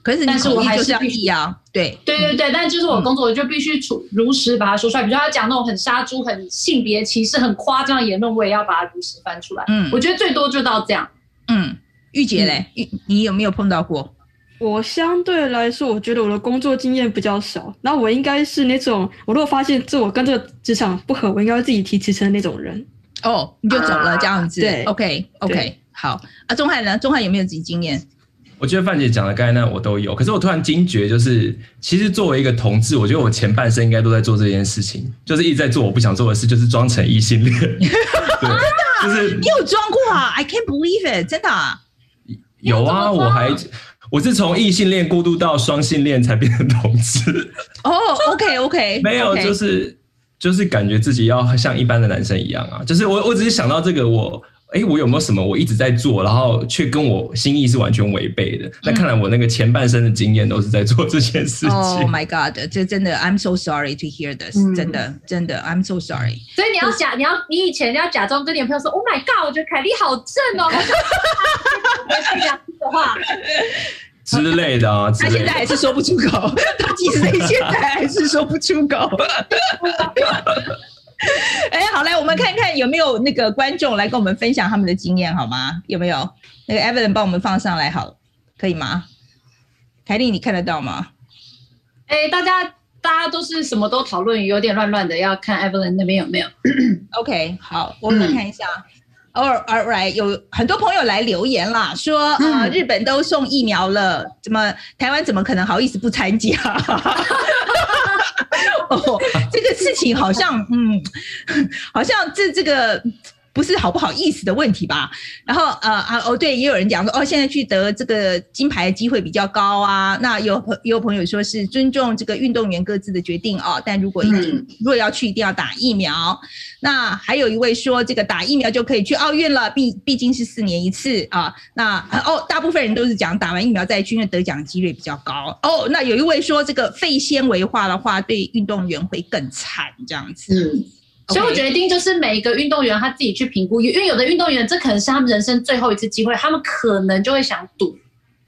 可是，但是我还是要译啊，对，对对对，但就是我工作，我就必须处如实把它说出来。比如说他讲那种很杀猪、很性别歧视、很夸张的言论，我也要把它如实翻出来。嗯，我觉得最多就到这样。嗯，玉姐嘞，玉，你有没有碰到过？我相对来说，我觉得我的工作经验比较少。那我应该是那种，我如果发现这我跟这个职场不合，我应该会自己提辞呈的那种人。哦，你就走了这样子。对，OK，OK，对好。啊，钟汉呢？钟汉有没有自己经验？我觉得范姐讲的刚才那我都有，可是我突然惊觉，就是其实作为一个同志，我觉得我前半生应该都在做这件事情，就是一直在做我不想做的事，就是装成异性恋。对，就是你有装过啊？I can't believe it，真的啊？有啊，我还我是从异性恋过渡到双性恋才变成同志。哦，OK，OK，没有，就是就是感觉自己要像一般的男生一样啊，就是我我只是想到这个我。哎，我有没有什么我一直在做，然后却跟我心意是完全违背的？那、嗯、看来我那个前半生的经验都是在做这件事情。Oh my God！这真的，I'm so sorry to hear this、嗯。真的，真的，I'm so sorry。所以你要假，你要你以前你要假装跟你的朋友说，Oh my God！我觉得凯莉好正哦。我讲的话之类的啊，他现在还是说不出口。他即使现在还是说不出口。哎，好来，我们看看有没有那个观众来跟我们分享他们的经验，好吗？有没有那个 Evelyn 帮我们放上来，好，可以吗？凯莉，你看得到吗？哎，大家大家都是什么都讨论，有点乱乱的，要看 Evelyn 那边有没有？OK，好，我们来看一下。哦、嗯 oh,，All right，有很多朋友来留言啦，说呃，日本都送疫苗了，怎么台湾怎么可能好意思不参加？哦，这个事情好像，嗯，好像这这个。不是好不好意思的问题吧？然后呃啊哦对，也有人讲说哦，现在去得这个金牌的机会比较高啊。那有朋也有朋友说是尊重这个运动员各自的决定哦，但如果一定、嗯、如果要去，一定要打疫苗。那还有一位说这个打疫苗就可以去奥运了，毕毕竟是四年一次啊。那哦，大部分人都是讲打完疫苗再去，因为得奖几率比较高。哦，那有一位说这个肺纤维化的话，对运动员会更惨这样子。所以我决定就是每一个运动员他自己去评估，因为有的运动员这可能是他们人生最后一次机会，他们可能就会想赌。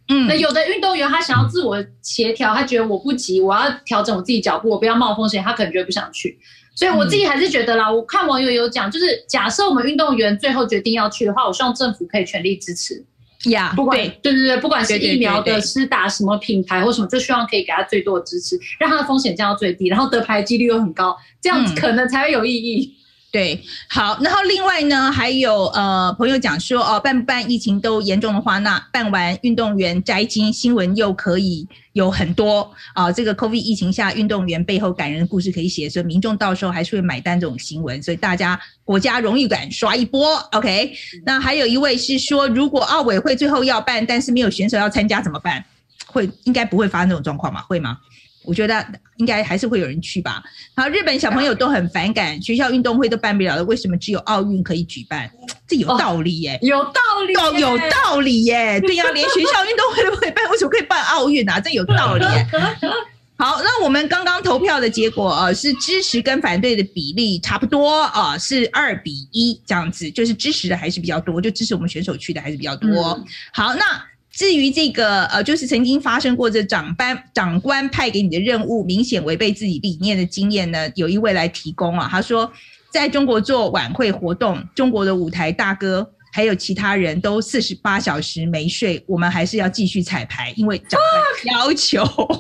嗯，那有的运动员他想要自我协调，他觉得我不急，我要调整我自己脚步，我不要冒风险，他可能就不想去。所以我自己还是觉得啦，我看网友有讲，就是假设我们运动员最后决定要去的话，我希望政府可以全力支持。呀，不管对。对对对，不管是疫苗的施打什么品牌或什么，就希望可以给他最多的支持，让他的风险降到最低，然后得牌几率又很高，这样子可能才会有意义。嗯、对，好，然后另外呢，还有呃朋友讲说哦，办不办疫情都严重的话，那办完运动员摘金新闻又可以。有很多啊，这个 COVID 疫情下运动员背后感人的故事可以写，所以民众到时候还是会买单这种新闻，所以大家国家荣誉感刷一波。OK，那还有一位是说，如果奥委会最后要办，但是没有选手要参加怎么办？会应该不会发生这种状况吗？会吗？我觉得应该还是会有人去吧。好，日本小朋友都很反感，学校运动会都办不了了，为什么只有奥运可以举办？这有道理耶，哦、有道理，哦，有道理耶。对呀、啊，连学校运动会都可以办，为什么可以办奥运啊？这有道理耶。好，那我们刚刚投票的结果啊，是支持跟反对的比例差不多啊，是二比一这样子，就是支持的还是比较多，就支持我们选手去的还是比较多。嗯、好，那。至于这个呃，就是曾经发生过这长班长官派给你的任务明显违背自己理念的经验呢，有一位来提供啊，他说在中国做晚会活动，中国的舞台大哥还有其他人都四十八小时没睡，我们还是要继续彩排，因为长官要求。好烂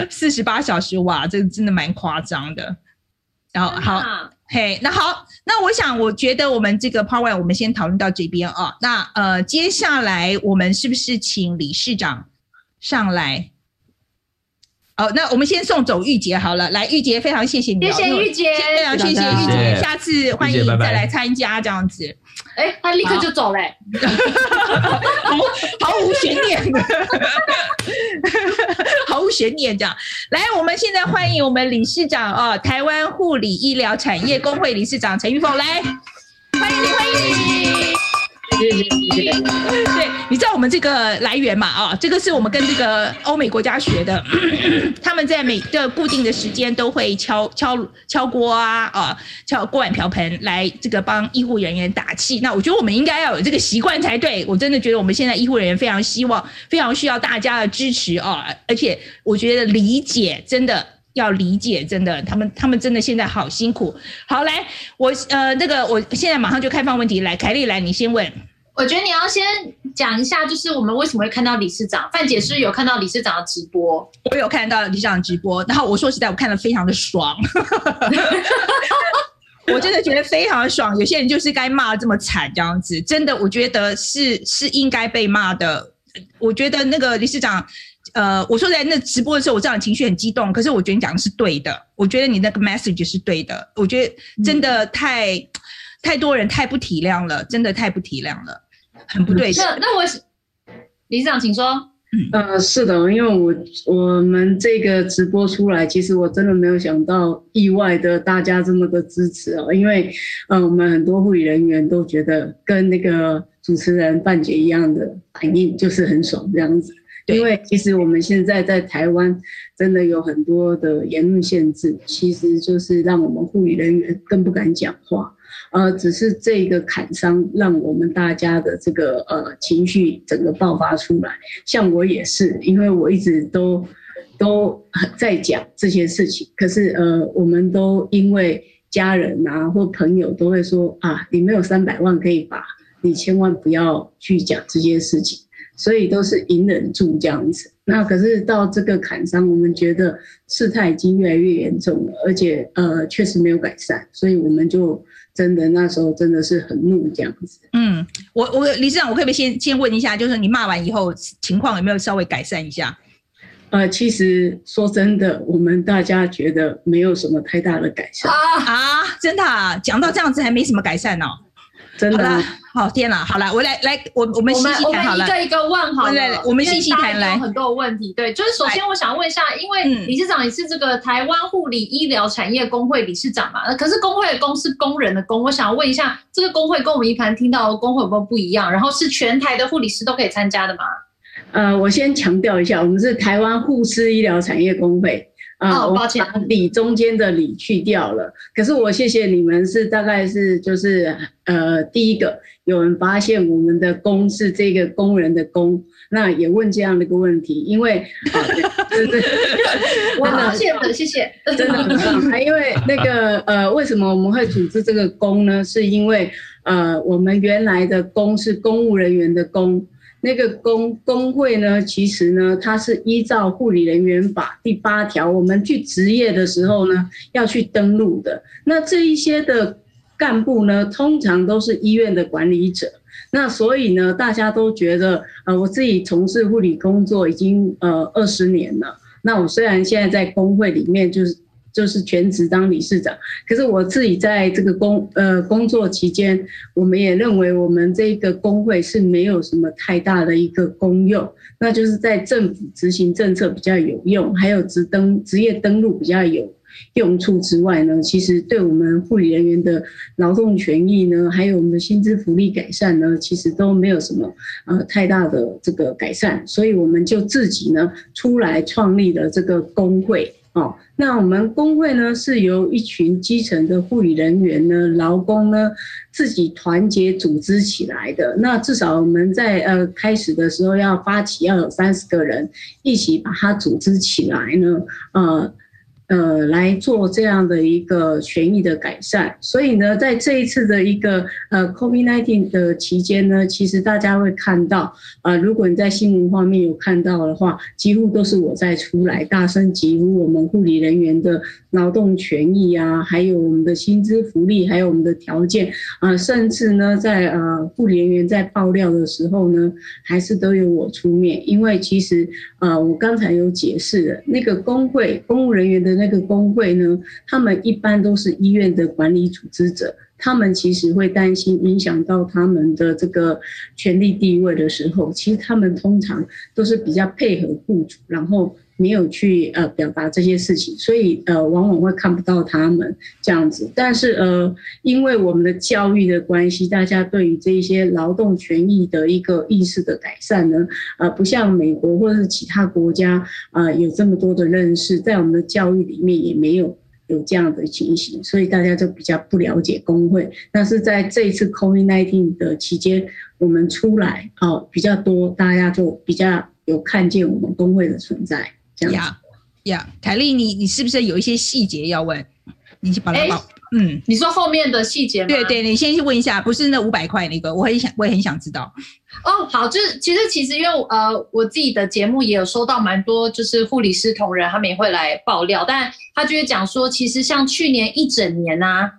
啊！四十八小时哇，这个真的蛮夸张的。然后好。嘿，那好，那我想，我觉得我们这个 Part One 我们先讨论到这边啊。那呃，接下来我们是不是请理事长上来？哦，那我们先送走玉洁好了。来，玉洁，非常谢谢你，谢谢玉洁，非常谢谢玉洁，下次欢迎再来参加这样子。哎，他立刻就走嘞，毫毫 无悬念，毫无悬念这样。来，我们现在欢迎我们理事长啊，台湾护理医疗产业工会理事长陈玉凤来，欢迎你，欢迎你。对，你知道我们这个来源嘛？啊，这个是我们跟这个欧美国家学的，他们在每个固定的时间都会敲敲敲锅啊，啊，敲锅碗瓢盆来这个帮医护人员打气。那我觉得我们应该要有这个习惯才对。我真的觉得我们现在医护人员非常希望，非常需要大家的支持啊，而且我觉得理解真的。要理解，真的，他们他们真的现在好辛苦。好，来，我呃那个，我现在马上就开放问题，来，凯丽来，你先问。我觉得你要先讲一下，就是我们为什么会看到理事长范姐是有看到理事长的直播，我有看到理事长的直播，然后我说实在，我看了非常的爽，我真的觉得非常的爽。有些人就是该骂这么惨这样子，真的，我觉得是是应该被骂的。我觉得那个理事长。呃，我说在那直播的时候，我这样情绪很激动，可是我觉得你讲的是对的，我觉得你那个 message 是对的，我觉得真的太、太多人太不体谅了，真的太不体谅了，很不对的。那那我理事长请说。嗯、呃，是的，因为我我们这个直播出来，其实我真的没有想到，意外的大家这么的支持哦，因为嗯、呃，我们很多护理人员都觉得跟那个主持人范姐一样的反应，就是很爽这样子。因为其实我们现在在台湾真的有很多的言论限制，其实就是让我们护理人员更不敢讲话，呃，只是这个砍伤让我们大家的这个呃情绪整个爆发出来。像我也是，因为我一直都。都在讲这些事情，可是呃，我们都因为家人啊或朋友都会说啊，你没有三百万可以把，你千万不要去讲这些事情，所以都是隐忍住这样子。那可是到这个坎上，我们觉得事态已经越来越严重了，而且呃确实没有改善，所以我们就真的那时候真的是很怒这样子。嗯，我我理事长，我可不可以先先问一下，就是你骂完以后情况有没有稍微改善一下？呃，其实说真的，我们大家觉得没有什么太大的改善啊啊！真的啊，讲到这样子还没什么改善呢、哦，真的。好天哪，好了，我来来，我我们细细谈好了，一个一个问好了，我们细细谈来。很多问题，对，就是首先我想问一下，因为理事长也是这个台湾护理医疗产业工会理事长嘛，可是工会的工是工人的工，我想问一下，这个工会跟我们一般听到的工会有没有不一样？然后是全台的护理师都可以参加的吗？呃，我先强调一下，我们是台湾护士医疗产业工会啊。哦，抱歉，里中间的里去掉了。可是我谢谢你们，是大概是就是呃，第一个有人发现我们的工是这个工人的工，那也问这样的一个问题，因为我发现了，谢谢，真的很棒。因为那个呃，为什么我们会组织这个工呢？是因为呃，我们原来的工是公务人员的工。那个工工会呢，其实呢，它是依照护理人员法第八条，我们去执业的时候呢，要去登录的。那这一些的干部呢，通常都是医院的管理者。那所以呢，大家都觉得，呃，我自己从事护理工作已经呃二十年了。那我虽然现在在工会里面，就是。就是全职当理事长，可是我自己在这个工呃工作期间，我们也认为我们这个工会是没有什么太大的一个功用，那就是在政府执行政策比较有用，还有职登职业登录比较有用处之外呢，其实对我们护理人员的劳动权益呢，还有我们的薪资福利改善呢，其实都没有什么呃太大的这个改善，所以我们就自己呢出来创立了这个工会。哦，那我们工会呢，是由一群基层的护理人员呢、劳工呢自己团结组织起来的。那至少我们在呃开始的时候要发起要有三十个人一起把它组织起来呢，呃。呃，来做这样的一个权益的改善，所以呢，在这一次的一个呃 COVID-19 的期间呢，其实大家会看到，呃，如果你在新闻画面有看到的话，几乎都是我在出来大声疾呼我们护理人员的劳动权益啊，还有我们的薪资福利，还有我们的条件啊、甚至呢，在呃护理人员在爆料的时候呢，还是都由我出面，因为其实呃，我刚才有解释了，那个工会公务人员的。那个工会呢，他们一般都是医院的管理组织者，他们其实会担心影响到他们的这个权力地位的时候，其实他们通常都是比较配合雇主，然后没有去呃表达这些事情，所以呃往往会看不到他们这样子。但是呃，因为我们的教育的关系，大家对于这一些劳动权益的一个意识的改善呢，呃，不像美国或者是其他国家啊，有这么多的认识，在我们的教育里面也没有有这样的情形，所以大家就比较不了解工会。但是在这一次 COVID-19 的期间，我们出来哦比较多，大家就比较有看见我们工会的存在。呀呀，凯丽，你你是不是有一些细节要问？你去把它报。欸、嗯，你说后面的细节吗？对对，你先去问一下，不是那五百块那个，我很想，我也很想知道。哦，好，就是其实其实因为呃，我自己的节目也有收到蛮多，就是护理师同仁他们也会来爆料，但他就会讲说，其实像去年一整年啊，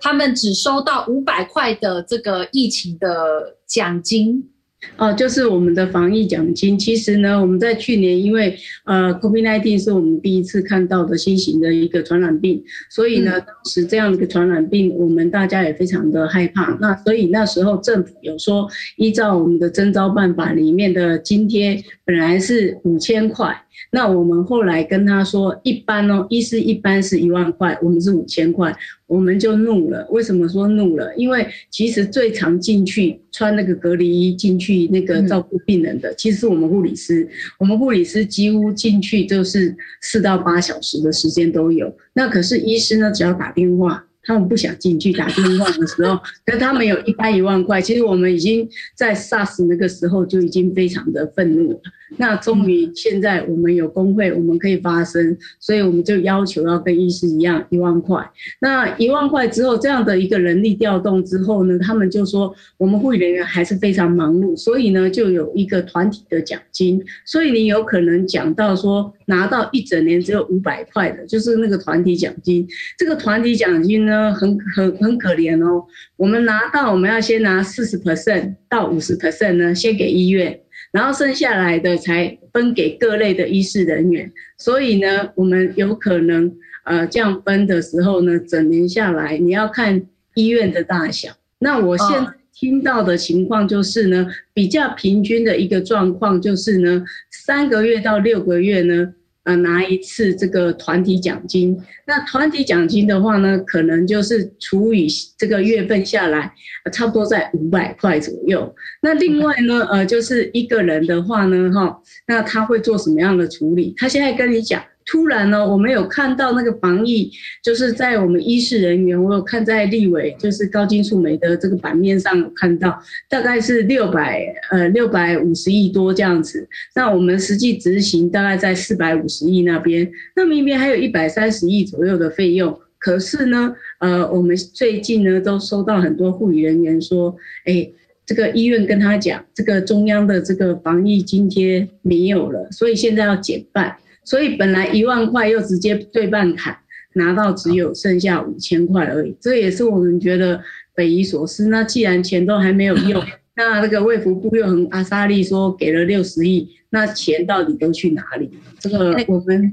他们只收到五百块的这个疫情的奖金。哦，就是我们的防疫奖金。其实呢，我们在去年因为呃，COVID-19 是我们第一次看到的新型的一个传染病，所以呢，当时这样的一个传染病，我们大家也非常的害怕。那所以那时候政府有说，依照我们的征招办法里面的津贴，本来是五千块。那我们后来跟他说，一般哦，医师一般是一万块，我们是五千块，我们就怒了。为什么说怒了？因为其实最常进去穿那个隔离衣进去那个照顾病人的，其实是我们护理师。我们护理师几乎进去就是四到八小时的时间都有。那可是医师呢，只要打电话。他们不想进去打电话的时候，跟他们有一般一万块。其实我们已经在 SARS 那个时候就已经非常的愤怒了。那终于现在我们有工会，我们可以发声，所以我们就要求要跟医师一样一万块。那一万块之后，这样的一个人力调动之后呢，他们就说我们护理人员还是非常忙碌，所以呢就有一个团体的奖金。所以你有可能讲到说拿到一整年只有五百块的，就是那个团体奖金。这个团体奖金呢很很很可怜哦，我们拿到我们要先拿四十 percent 到五十 percent 呢，先给医院。然后剩下来的才分给各类的医师人员，所以呢，我们有可能呃这样分的时候呢，整年下来你要看医院的大小。那我现在听到的情况就是呢，比较平均的一个状况就是呢，三个月到六个月呢。呃，拿一次这个团体奖金，那团体奖金的话呢，可能就是除以这个月份下来，差不多在五百块左右。那另外呢，呃，就是一个人的话呢，哈，那他会做什么样的处理？他现在跟你讲。突然呢，我们有看到那个防疫，就是在我们医事人员，我有看在立委，就是高金素梅的这个版面上有看到，大概是六百呃六百五十亿多这样子。那我们实际执行大概在四百五十亿那边，那明明还有一百三十亿左右的费用。可是呢，呃，我们最近呢都收到很多护理人员说，哎，这个医院跟他讲，这个中央的这个防疫津贴没有了，所以现在要减半。所以本来一万块又直接对半砍，拿到只有剩下五千块而已，这也是我们觉得匪夷所思。那既然钱都还没有用，那那个卫福部又很阿莎利说给了六十亿，那钱到底都去哪里？这个我们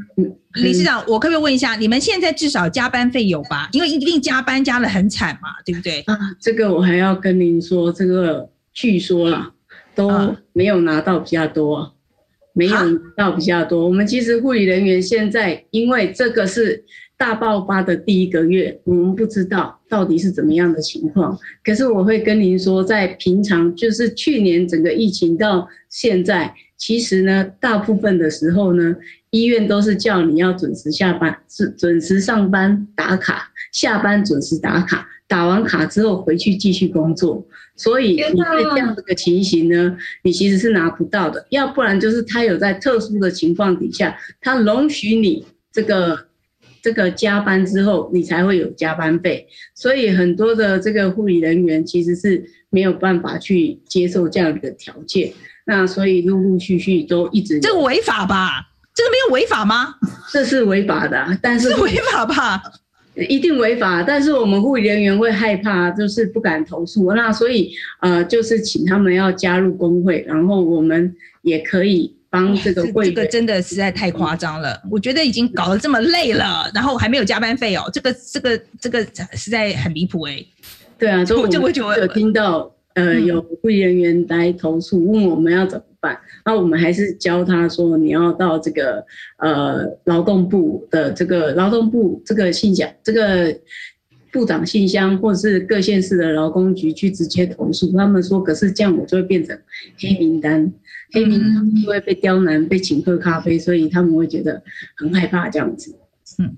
理事长，我可不可以问一下，你们现在至少加班费有吧？因为一定加班加的很惨嘛，对不对？啊，这个我还要跟您说，这个据说啦都没有拿到比较多。没有到比较多。我们其实护理人员现在，因为这个是大爆发的第一个月，我们不知道到底是怎么样的情况。可是我会跟您说，在平常就是去年整个疫情到现在，其实呢，大部分的时候呢，医院都是叫你要准时下班，是准时上班打卡，下班准时打卡，打完卡之后回去继续工作。所以你在这样的个情形呢，你其实是拿不到的。要不然就是他有在特殊的情况底下，他容许你这个这个加班之后，你才会有加班费。所以很多的这个护理人员其实是没有办法去接受这样的条件。那所以陆陆续续都一直这个违法吧？这个没有违法吗？这是违法的，但是是违法吧？一定违法，但是我们护理人员会害怕，就是不敢投诉。那所以呃，就是请他们要加入工会，然后我们也可以帮这个会。这个真的实在太夸张了，我觉得已经搞得这么累了，然后还没有加班费哦，这个这个这个实在很离谱哎。对啊，就我就有听到呃有护理人员来投诉，问我们要怎么。那我们还是教他说，你要到这个呃劳动部的这个劳动部这个信箱，这个部长信箱，或者是各县市的劳工局去直接投诉。他们说，可是这样我就会变成黑名单，黑名单就会被刁难，被请喝咖啡，所以他们会觉得很害怕这样子。嗯，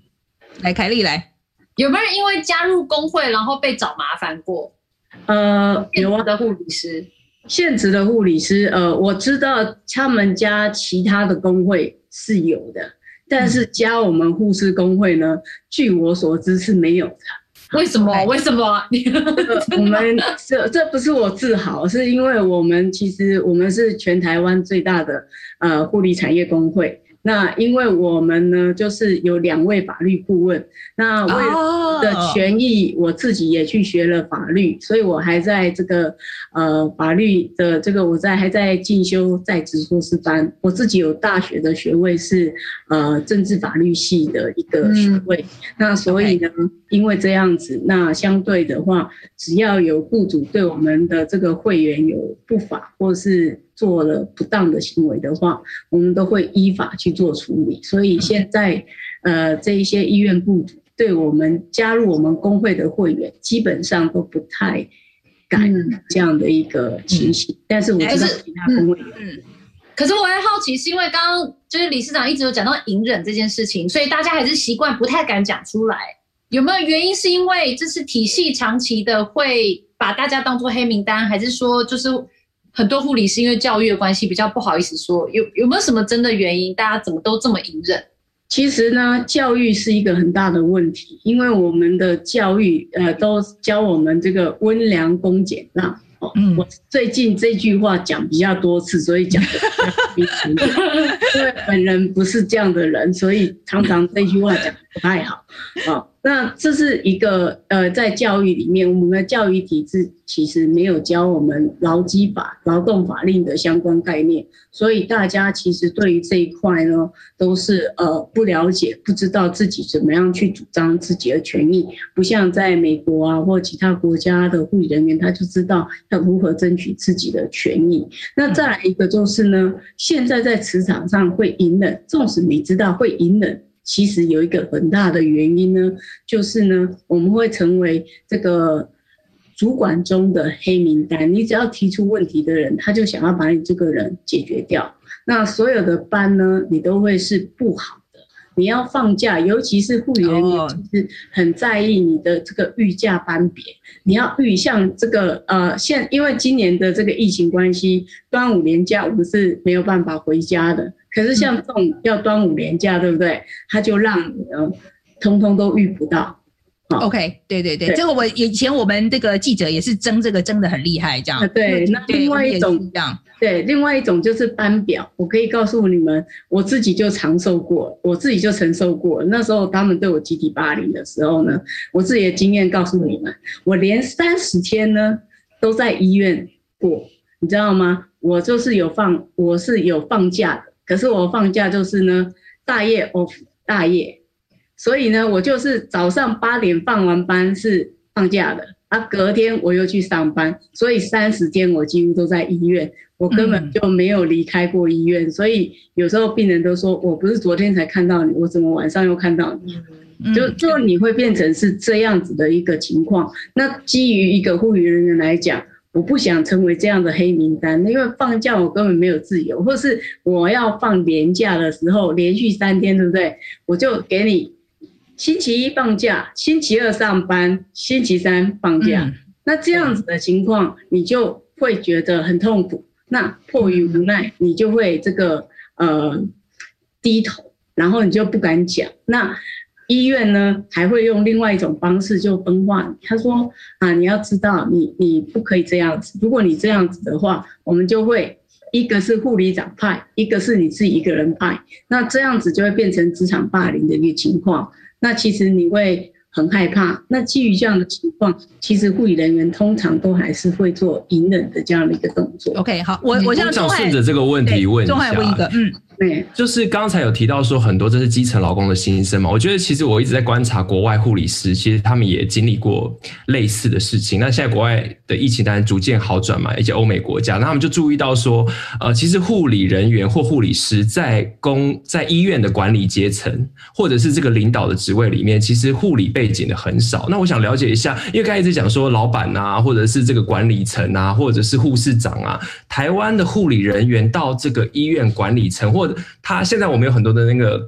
来凯丽来，有没有人因为加入工会然后被找麻烦过？呃，有啊，的护理师。现职的护理师，呃，我知道他们家其他的工会是有的，但是加我们护士工会呢，据我所知是没有的。为什么？为什么？我们这这不是我自豪，是因为我们其实我们是全台湾最大的呃护理产业工会。那因为我们呢，就是有两位法律顾问，那为了的权益，我自己也去学了法律，所以我还在这个呃法律的这个我在还在进修在职硕士班，我自己有大学的学位是呃政治法律系的一个学位，那所以呢，因为这样子，那相对的话，只要有雇主对我们的这个会员有不法或是。做了不当的行为的话，我们都会依法去做处理。所以现在，呃，这一些医院雇主对我们加入我们工会的会员，基本上都不太敢这样的一个情形。嗯、但是我知道其他工会有。嗯，嗯，可是我还好奇，是因为刚刚就是理事长一直有讲到隐忍这件事情，所以大家还是习惯不太敢讲出来。有没有原因？是因为这是体系长期的会把大家当做黑名单，还是说就是？很多护理师因为教育的关系比较不好意思说，有有没有什么真的原因？大家怎么都这么隐忍？其实呢，教育是一个很大的问题，因为我们的教育呃都教我们这个温良恭俭让。嗯，我最近这句话讲比较多次，所以讲的比较清楚。因为本人不是这样的人，所以常常这句话讲的太好。好，那这是一个呃，在教育里面，我们的教育体制其实没有教我们劳基法、劳动法令的相关概念，所以大家其实对于这一块呢，都是呃不了解，不知道自己怎么样去主张自己的权益。不像在美国啊或其他国家的护理人员，他就知道要如何争取自己的权益。那再来一个就是呢，现在在职场上会隐忍，纵使你知道会隐忍。其实有一个很大的原因呢，就是呢，我们会成为这个主管中的黑名单。你只要提出问题的人，他就想要把你这个人解决掉。那所有的班呢，你都会是不好的。你要放假，尤其是护理人员，就是很在意你的这个预假班别。你要预像这个呃，现因为今年的这个疫情关系，端午连假我们是没有办法回家的。可是像这种要端午连假，对不对？他就让你呢，通通都遇不到。OK，对对对，对这个我以前我们这个记者也是争这个争得很厉害，这样。对，那另外一种这样，对，另外一种就是班表。我可以告诉你们，我自己就承受过，我自己就承受过。那时候他们对我集体霸凌的时候呢，我自己的经验告诉你们，我连三十天呢都在医院过，你知道吗？我就是有放，我是有放假的。可是我放假就是呢，大夜 off 大夜，所以呢，我就是早上八点放完班是放假的，啊，隔天我又去上班，所以三十天我几乎都在医院，我根本就没有离开过医院，所以有时候病人都说，我不是昨天才看到你，我怎么晚上又看到你？就就你会变成是这样子的一个情况。那基于一个护理人员来讲。我不想成为这样的黑名单，因为放假我根本没有自由，或是我要放年假的时候，连续三天，对不对？我就给你星期一放假，星期二上班，星期三放假。嗯、那这样子的情况，你就会觉得很痛苦。那迫于无奈，你就会这个呃低头，然后你就不敢讲。那。医院呢，还会用另外一种方式就分化你。他说啊，你要知道你，你你不可以这样子。如果你这样子的话，我们就会一个是护理长派，一个是你自己一个人派。那这样子就会变成职场霸凌的一个情况。那其实你会。很害怕。那基于这样的情况，其实护理人员通常都还是会做隐忍的这样的一个动作。OK，好，我我想顺着这个问题问一下。问一个，嗯，对，就是刚才有提到说很多这是基层劳工的心声嘛。我觉得其实我一直在观察国外护理师，其实他们也经历过类似的事情。那现在国外的疫情当然逐渐好转嘛，一些欧美国家，那他们就注意到说，呃，其实护理人员或护理师在公在医院的管理阶层，或者是这个领导的职位里面，其实护理背景的很少，那我想了解一下，因为刚才一直讲说老板啊，或者是这个管理层啊，或者是护士长啊，台湾的护理人员到这个医院管理层，或他现在我们有很多的那个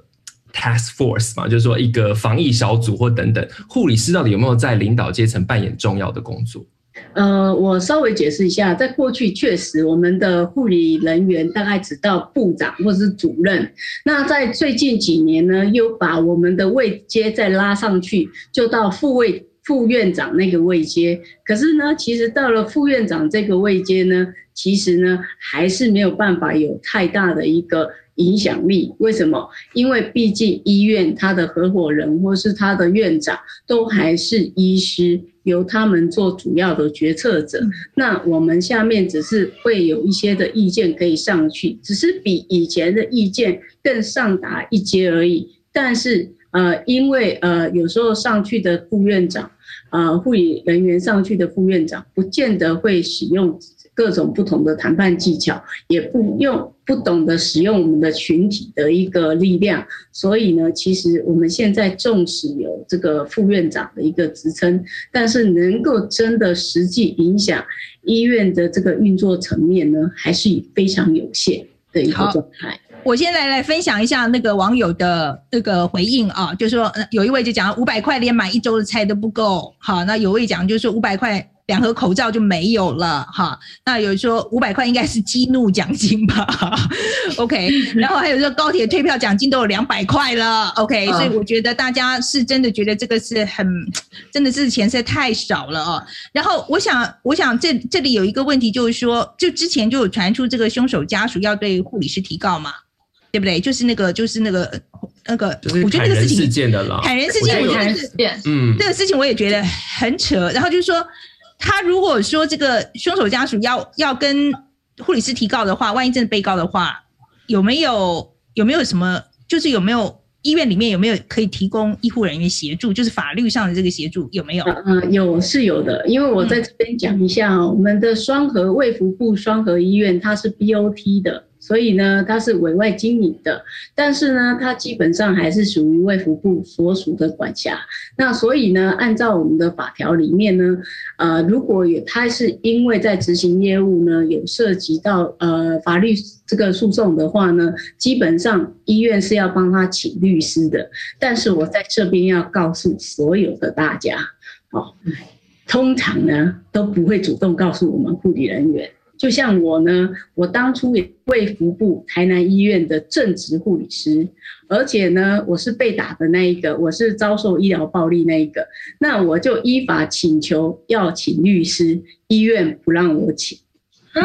task force 嘛，就是说一个防疫小组或等等，护理师到底有没有在领导阶层扮演重要的工作？呃，我稍微解释一下，在过去确实我们的护理人员大概只到部长或是主任，那在最近几年呢，又把我们的位阶再拉上去，就到副位副院长那个位阶。可是呢，其实到了副院长这个位阶呢，其实呢还是没有办法有太大的一个影响力。为什么？因为毕竟医院他的合伙人或是他的院长都还是医师。由他们做主要的决策者，那我们下面只是会有一些的意见可以上去，只是比以前的意见更上达一阶而已。但是，呃，因为呃，有时候上去的副院长，呃，护理人员上去的副院长，不见得会使用。各种不同的谈判技巧，也不用不懂得使用我们的群体的一个力量，所以呢，其实我们现在纵使有这个副院长的一个职称，但是能够真的实际影响医院的这个运作层面呢，还是非常有限的一个状态。我现在来分享一下那个网友的那个回应啊，就是说有一位就讲五百块连买一周的菜都不够，好，那有位讲就是说五百块。两盒口罩就没有了哈。那有人说五百块应该是激怒奖金吧？OK，然后还有说高铁退票奖金都有两百块了，OK，所以我觉得大家是真的觉得这个是很，真的是钱实在太少了哦。然后我想，我想这这里有一个问题，就是说，就之前就有传出这个凶手家属要对护理师提告嘛，对不对？就是那个，就是那个。那个，我觉得这个事情，砍人的砍人事件，我觉得嗯，这个事情我也觉得很扯。然后就是说，他如果说这个凶手家属要要跟护理师提告的话，万一真的被告的话，有没有有没有什么？就是有没有医院里面有没有可以提供医护人员协助？就是法律上的这个协助有没有？嗯、有是有的。因为我在这边讲一下、我们的双和卫福部双和医院，它是 BOT 的。所以呢，它是委外经营的，但是呢，它基本上还是属于卫福部所属的管辖。那所以呢，按照我们的法条里面呢，呃，如果有他是因为在执行业务呢，有涉及到呃法律这个诉讼的话呢，基本上医院是要帮他请律师的。但是我在这边要告诉所有的大家，哦，通常呢都不会主动告诉我们护理人员。就像我呢，我当初也卫福部台南医院的正职护理师，而且呢，我是被打的那一个，我是遭受医疗暴力那一个，那我就依法请求要请律师，医院不让我请。啊，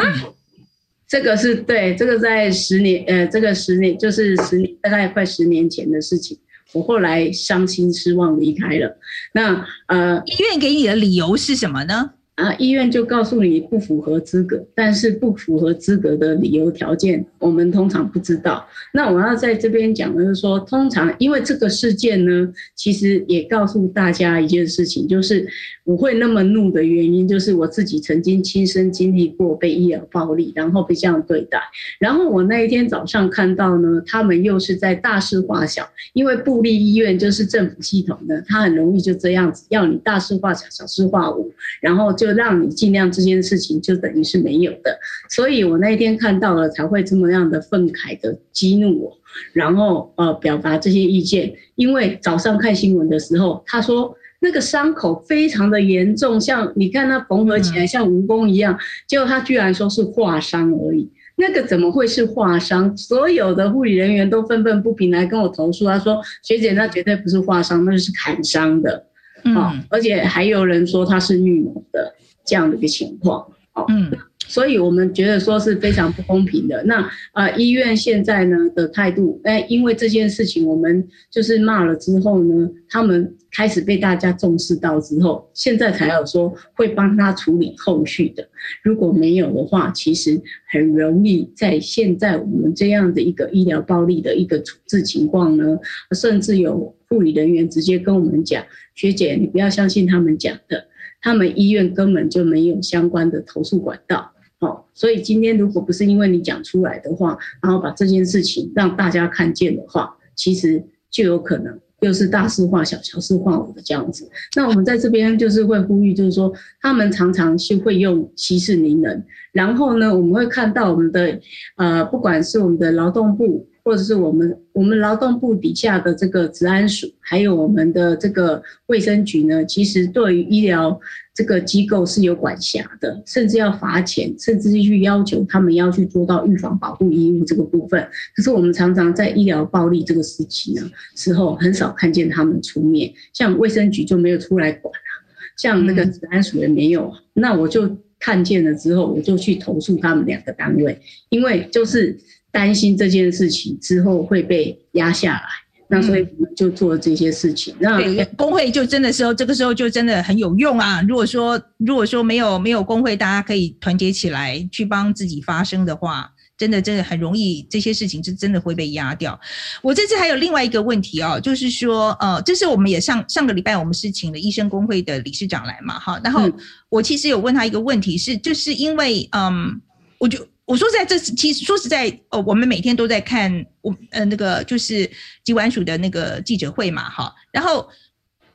这个是对，这个在十年，呃，这个十年就是十年，大概快十年前的事情，我后来伤心失望离开了。那呃，医院给你的理由是什么呢？啊，医院就告诉你不符合资格，但是不符合资格的理由条件，我们通常不知道。那我要在这边讲的是说，通常因为这个事件呢，其实也告诉大家一件事情，就是我会那么怒的原因，就是我自己曾经亲身经历过被医疗暴力，然后被这样对待。然后我那一天早上看到呢，他们又是在大事化小，因为部立医院就是政府系统的，他很容易就这样子要你大事化小，小事化无，然后就。就让你尽量这件事情就等于是没有的，所以我那一天看到了才会这么样的愤慨的激怒我，然后呃表达这些意见。因为早上看新闻的时候，他说那个伤口非常的严重，像你看他缝合起来像蜈蚣一样，结果他居然说是划伤而已，那个怎么会是划伤？所有的护理人员都愤愤不平来跟我投诉，他说学姐那绝对不是划伤，那就是砍伤的。啊、嗯，而且还有人说他是预谋的这样的一个情况，哦，嗯，所以我们觉得说是非常不公平的。那呃，医院现在呢的态度，哎，因为这件事情我们就是骂了之后呢，他们开始被大家重视到之后，现在才有说会帮他处理后续的。如果没有的话，其实很容易在现在我们这样的一个医疗暴力的一个处置情况呢，甚至有护理人员直接跟我们讲。学姐，你不要相信他们讲的，他们医院根本就没有相关的投诉管道。哦，所以今天如果不是因为你讲出来的话，然后把这件事情让大家看见的话，其实就有可能又是大事化小，小事化无的这样子。那我们在这边就是会呼吁，就是说他们常常是会用息事宁人，然后呢，我们会看到我们的呃，不管是我们的劳动部。或者是我们我们劳动部底下的这个治安署，还有我们的这个卫生局呢，其实对于医疗这个机构是有管辖的，甚至要罚钱，甚至是去要求他们要去做到预防保护义务这个部分。可是我们常常在医疗暴力这个时期呢时候，很少看见他们出面，像卫生局就没有出来管啊，像那个治安署也没有。那我就看见了之后，我就去投诉他们两个单位，因为就是。担心这件事情之后会被压下来，那所以我们就做这些事情。那工会就真的时候，这个时候就真的很有用啊！如果说如果说没有没有工会，大家可以团结起来去帮自己发声的话，真的真的很容易，这些事情是真的会被压掉。我这次还有另外一个问题哦，就是说，呃，这是我们也上上个礼拜我们是请了医生工会的理事长来嘛，哈，然后我其实有问他一个问题是，就是因为嗯，我就。我说实在，这其实说实在，哦，我们每天都在看我呃那个就是疾管署的那个记者会嘛，哈，然后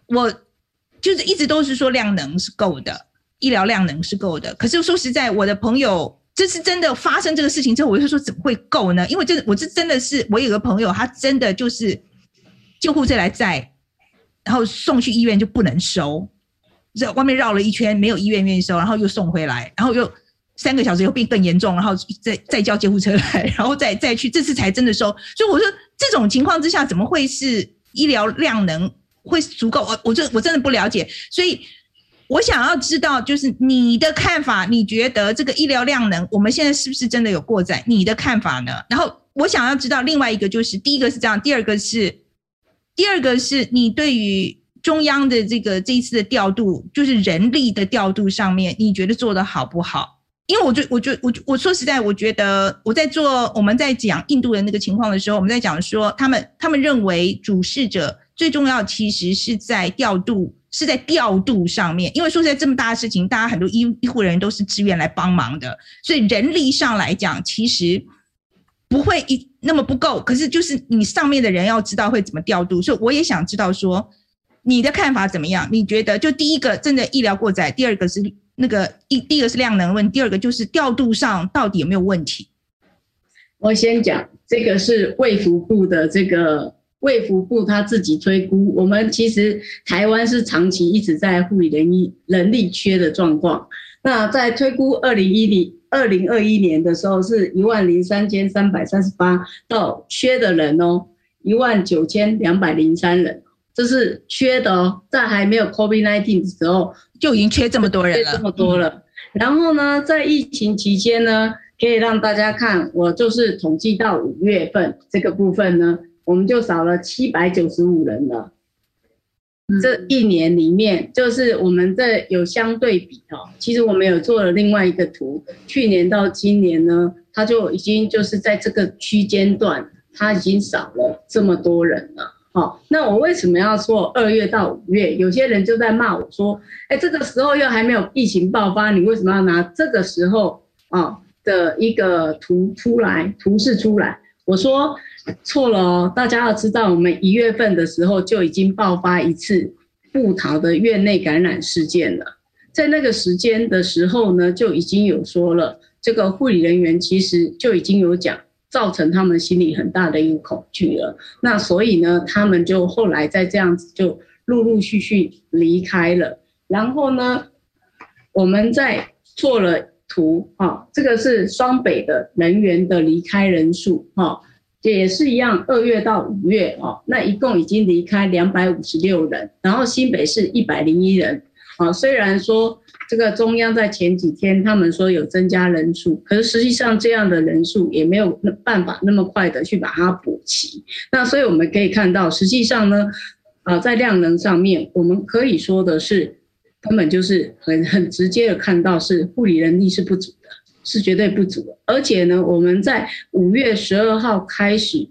我就是一直都是说量能是够的，医疗量能是够的。可是说实在，我的朋友这是真的发生这个事情之后，我就说怎么会够呢？因为这我这真的是我有个朋友，他真的就是救护车来载，然后送去医院就不能收。在外面绕了一圈，没有医院愿意收，然后又送回来，然后又三个小时以后病更严重，然后再再叫救护车来，然后再再去，这次才真的收。所以我说这种情况之下，怎么会是医疗量能会足够？我我这我真的不了解，所以。我想要知道，就是你的看法，你觉得这个医疗量能，我们现在是不是真的有过载？你的看法呢？然后我想要知道另外一个，就是第一个是这样，第二个是，第二个是你对于中央的这个这一次的调度，就是人力的调度上面，你觉得做得好不好？因为我就，我就，我就我说实在，我觉得我在做我们在讲印度的那个情况的时候，我们在讲说他们他们认为主事者最重要其实是在调度。是在调度上面，因为说实在这么大的事情，大家很多医医护人员都是自愿来帮忙的，所以人力上来讲，其实不会一那么不够。可是就是你上面的人要知道会怎么调度，所以我也想知道说你的看法怎么样？你觉得就第一个真的医疗过载，第二个是那个一第一个是量能问，第二个就是调度上到底有没有问题？我先讲这个是卫福部的这个。卫福部他自己推估，我们其实台湾是长期一直在护理人力人力缺的状况。那在推估二零一零二零二一年的时候，是一万零三千三百三十八到缺的人哦，一万九千两百零三人，这是缺的哦，在还没有 COVID-19 的时候就已经缺这么多人了，这么多了。然后呢，在疫情期间呢，可以让大家看，我就是统计到五月份这个部分呢。我们就少了七百九十五人了。这一年里面，就是我们这有相对比哦。其实我们有做了另外一个图，去年到今年呢，它就已经就是在这个区间段，它已经少了这么多人了。好，那我为什么要说二月到五月？有些人就在骂我说：“哎，这个时候又还没有疫情爆发，你为什么要拿这个时候啊的一个图出来，图示出来？”我说。错了哦，大家要知道，我们一月份的时候就已经爆发一次部桃的院内感染事件了。在那个时间的时候呢，就已经有说了，这个护理人员其实就已经有讲，造成他们心里很大的一个恐惧了。那所以呢，他们就后来再这样子就陆陆续续离开了。然后呢，我们在做了图啊，这个是双北的人员的离开人数哈。也是一样，二月到五月哦，那一共已经离开两百五十六人，然后新北市一百零一人啊。虽然说这个中央在前几天他们说有增加人数，可是实际上这样的人数也没有办法那么快的去把它补齐。那所以我们可以看到，实际上呢，啊，在量能上面，我们可以说的是，根本就是很很直接的看到是护理人力是不足的。是绝对不足的，而且呢，我们在五月十二号开始，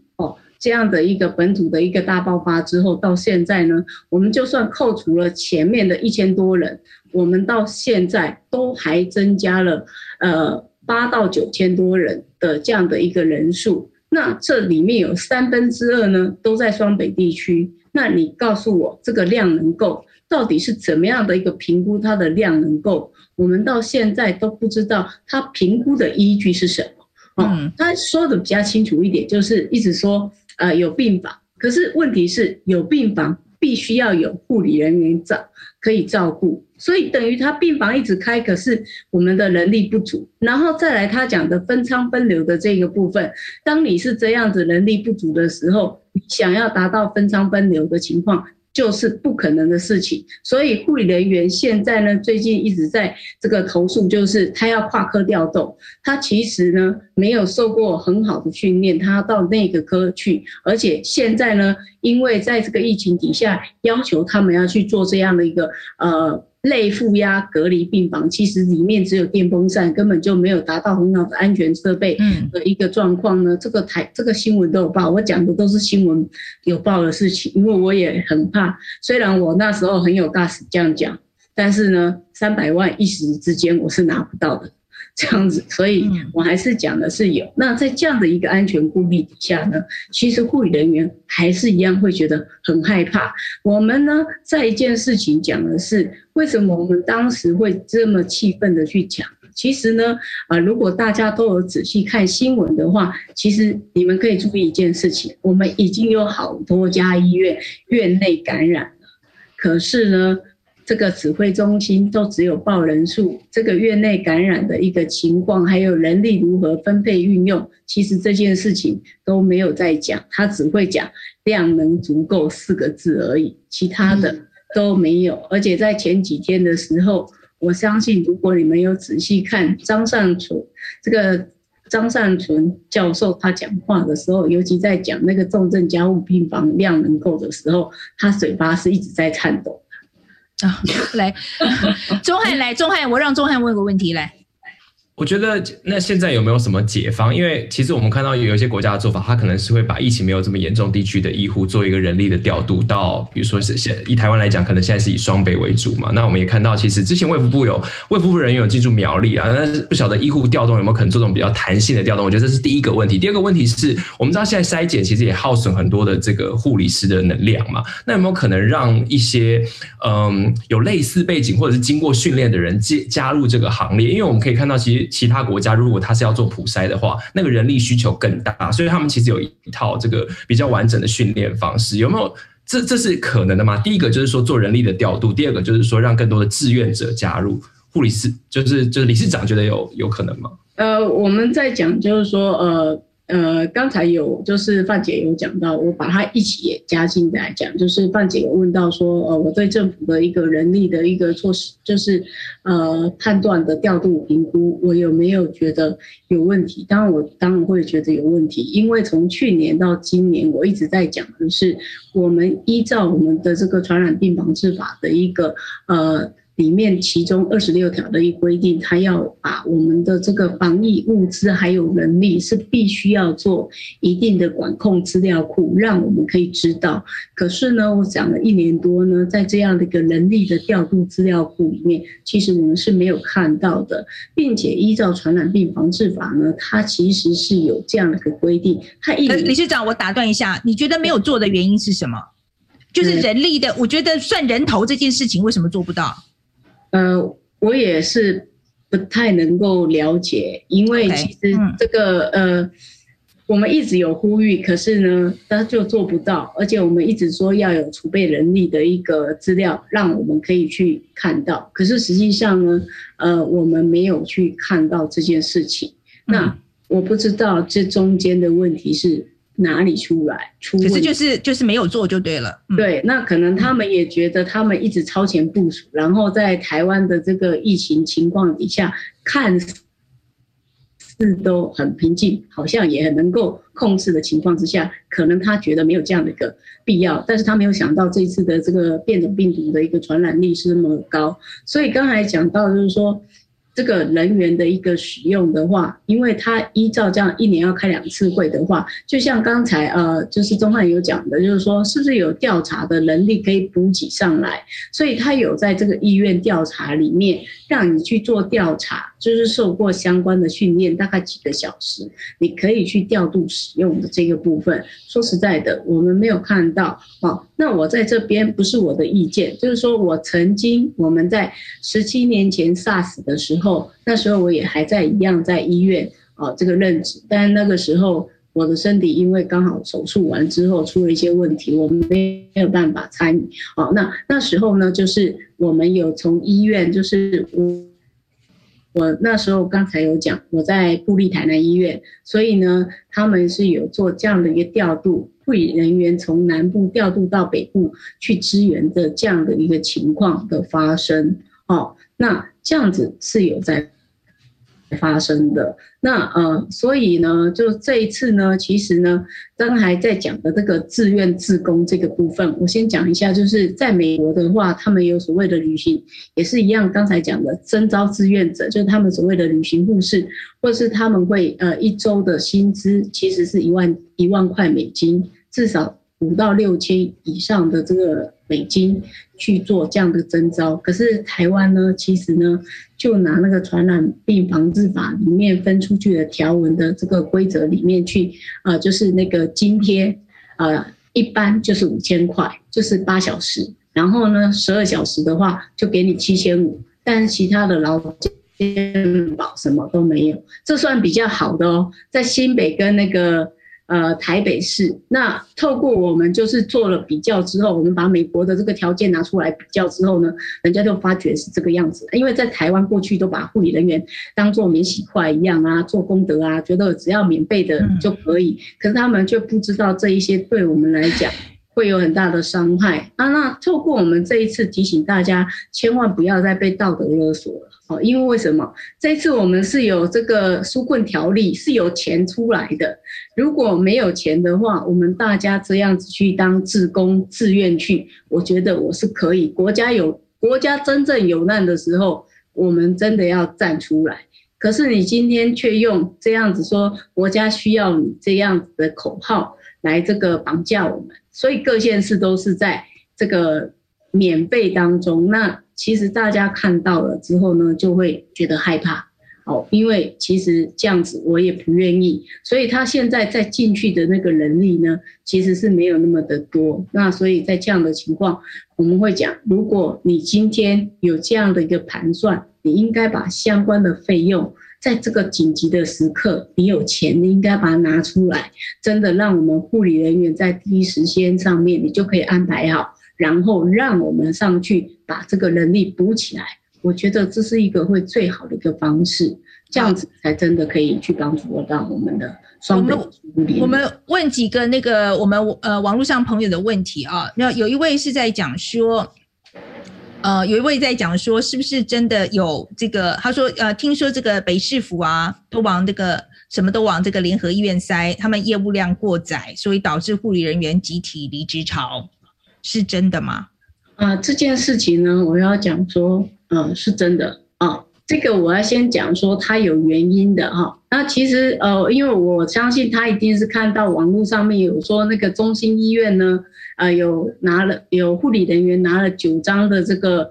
这样的一个本土的一个大爆发之后，到现在呢，我们就算扣除了前面的一千多人，我们到现在都还增加了呃八到九千多人的这样的一个人数。那这里面有三分之二呢都在双北地区，那你告诉我这个量能够到底是怎么样的一个评估？它的量能够？我们到现在都不知道它评估的依据是什么。哦，他说的比较清楚一点，就是一直说呃有病房，可是问题是有病房必须要有护理人员照可以照顾，所以等于他病房一直开，可是我们的能力不足。然后再来他讲的分仓分流的这个部分，当你是这样子能力不足的时候，想要达到分仓分流的情况。就是不可能的事情，所以护理人员现在呢，最近一直在这个投诉，就是他要跨科调动，他其实呢没有受过很好的训练，他到那个科去，而且现在呢，因为在这个疫情底下，要求他们要去做这样的一个呃。类负压隔离病房，其实里面只有电风扇，根本就没有达到很好的安全设备的一个状况呢。这个台这个新闻都有报，我讲的都是新闻有报的事情，因为我也很怕。虽然我那时候很有 gas 这样讲，但是呢，三百万一时之间我是拿不到的。这样子，所以我还是讲的是有。那在这样的一个安全顾虑底下呢，其实护理人员还是一样会觉得很害怕。我们呢，在一件事情讲的是，为什么我们当时会这么气愤的去讲？其实呢，啊，如果大家都有仔细看新闻的话，其实你们可以注意一件事情：我们已经有好多家医院院内感染了，可是呢，这个指挥中心都只有报人数，这个院内感染的一个情况，还有人力如何分配运用，其实这件事情都没有在讲，他只会讲量能足够四个字而已，其他的都没有。而且在前几天的时候，我相信如果你们有仔细看张善存这个张善存教授他讲话的时候，尤其在讲那个重症加护病房量能够的时候，他嘴巴是一直在颤抖。啊，来，钟翰来，钟翰，我让钟翰问个问题来。我觉得那现在有没有什么解方？因为其实我们看到有一些国家的做法，它可能是会把疫情没有这么严重地区的医护做一个人力的调度到，比如说是现以台湾来讲，可能现在是以双北为主嘛。那我们也看到，其实之前卫福部有卫福部人员有进驻苗栗啊，但是不晓得医护调动有没有可能做这种比较弹性的调动？我觉得这是第一个问题。第二个问题是我们知道现在筛检其实也耗损很多的这个护理师的能量嘛，那有没有可能让一些嗯有类似背景或者是经过训练的人加加入这个行列？因为我们可以看到，其实。其他国家如果他是要做普筛的话，那个人力需求更大，所以他们其实有一套这个比较完整的训练方式，有没有？这这是可能的吗？第一个就是说做人力的调度，第二个就是说让更多的志愿者加入。护理师就是就是理事长觉得有有可能吗？呃，我们在讲就是说呃。呃，刚才有就是范姐有讲到，我把它一起也加进来讲，就是范姐有问到说，呃，我对政府的一个人力的一个措施，就是呃判断的调度评估，我有没有觉得有问题？当然我当然会觉得有问题，因为从去年到今年，我一直在讲的是，我们依照我们的这个传染病防治法的一个呃。里面其中二十六条的一规定，他要把我们的这个防疫物资还有人力是必须要做一定的管控资料库，让我们可以知道。可是呢，我讲了一年多呢，在这样的一个人力的调度资料库里面，其实我们是没有看到的，并且依照传染病防治法呢，它其实是有这样的一个规定。他一理事长，我打断一下，你觉得没有做的原因是什么？就是人力的，我觉得算人头这件事情，为什么做不到？呃，我也是不太能够了解，因为其实这个呃，我们一直有呼吁，可是呢，他就做不到，而且我们一直说要有储备人力的一个资料，让我们可以去看到，可是实际上呢，呃，我们没有去看到这件事情。那我不知道这中间的问题是。哪里出来？出可是就是就是没有做就对了。嗯、对，那可能他们也觉得他们一直超前部署，然后在台湾的这个疫情情况底下，看似都很平静，好像也很能够控制的情况之下，可能他觉得没有这样的一个必要，但是他没有想到这一次的这个变种病毒的一个传染力是那么高，所以刚才讲到就是说。这个人员的一个使用的话，因为他依照这样一年要开两次会的话，就像刚才呃，就是钟汉有讲的，就是说是不是有调查的能力可以补给上来，所以他有在这个医院调查里面让你去做调查，就是受过相关的训练，大概几个小时，你可以去调度使用的这个部分。说实在的，我们没有看到。好，那我在这边不是我的意见，就是说我曾经我们在十七年前 SARS 的时候。那时候我也还在一样在医院啊这个任职，但那个时候我的身体因为刚好手术完之后出了一些问题，我们没有办法参与。哦，那那时候呢，就是我们有从医院，就是我我那时候刚才有讲我在布立台南医院，所以呢他们是有做这样的一个调度，护理人员从南部调度到北部去支援的这样的一个情况的发生。哦，那。这样子是有在发生的，那呃，所以呢，就这一次呢，其实呢，刚才在讲的这个自愿志工这个部分，我先讲一下，就是在美国的话，他们有所谓的旅行，也是一样，刚才讲的征召志愿者，就是他们所谓的旅行护士，或是他们会呃一周的薪资其实是一万一万块美金，至少五到六千以上的这个。美金去做这样的征召，可是台湾呢，其实呢，就拿那个传染病防治法里面分出去的条文的这个规则里面去，呃，就是那个津贴，呃，一般就是五千块，就是八小时，然后呢，十二小时的话就给你七千五，但是其他的劳健保什么都没有，这算比较好的哦，在新北跟那个。呃台北市。那透过我们就是做了比较之后，我们把美国的这个条件拿出来比较之后呢，人家就发觉是这个样子。因为在台湾过去都把护理人员当做免洗筷一样啊，做功德啊，觉得只要免费的就可以。可是他们却不知道这一些对我们来讲会有很大的伤害啊。那透过我们这一次提醒大家，千万不要再被道德勒索了。哦因为为什么这次我们是有这个纾困条例，是有钱出来的。如果没有钱的话，我们大家这样子去当志工、自愿去，我觉得我是可以。国家有国家真正有难的时候，我们真的要站出来。可是你今天却用这样子说，国家需要你这样子的口号来这个绑架我们，所以各县市都是在这个免费当中。那。其实大家看到了之后呢，就会觉得害怕，哦，因为其实这样子我也不愿意，所以他现在再进去的那个人力呢，其实是没有那么的多。那所以在这样的情况，我们会讲，如果你今天有这样的一个盘算，你应该把相关的费用，在这个紧急的时刻，你有钱，你应该把它拿出来，真的让我们护理人员在第一时间上面，你就可以安排好。然后让我们上去把这个能力补起来，我觉得这是一个会最好的一个方式，这样子才真的可以去帮助到我们的双倍。我们问几个那个我们呃网络上朋友的问题啊，那有一位是在讲说，呃有一位在讲说是不是真的有这个？他说呃听说这个北市府啊都往这个什么都往这个联合医院塞，他们业务量过载，所以导致护理人员集体离职潮。是真的吗？啊、这件事情呢，我要讲说，呃，是真的啊、这个我要先讲说，它有原因的哈、那其实呃，因为我相信他一定是看到网络上面有说那个中心医院呢，呃，有拿了有护理人员拿了九张的这个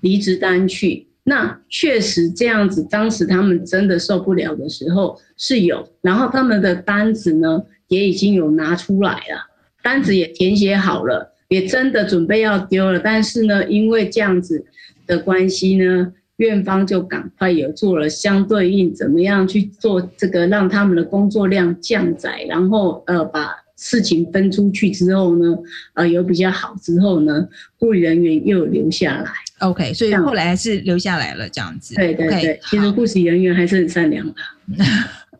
离职单去。那确实这样子，当时他们真的受不了的时候是有，然后他们的单子呢也已经有拿出来了，单子也填写好了。也真的准备要丢了，但是呢，因为这样子的关系呢，院方就赶快有做了相对应，怎么样去做这个，让他们的工作量降载，然后呃把事情分出去之后呢，呃有比较好之后呢，护理人员又留下来。OK，所以后来还是留下来了这样子。对对对，okay, 其实护理人员还是很善良的。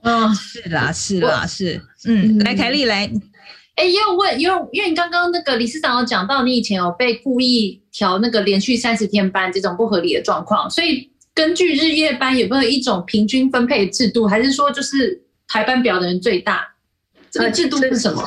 哦，是啦是啦是，嗯，来凯丽来。哎，也有问，因为因为你刚刚那个理事长有讲到，你以前有被故意调那个连续三十天班这种不合理的状况，所以根据日夜班有没有一种平均分配制度，还是说就是排班表的人最大？这个制度是什么？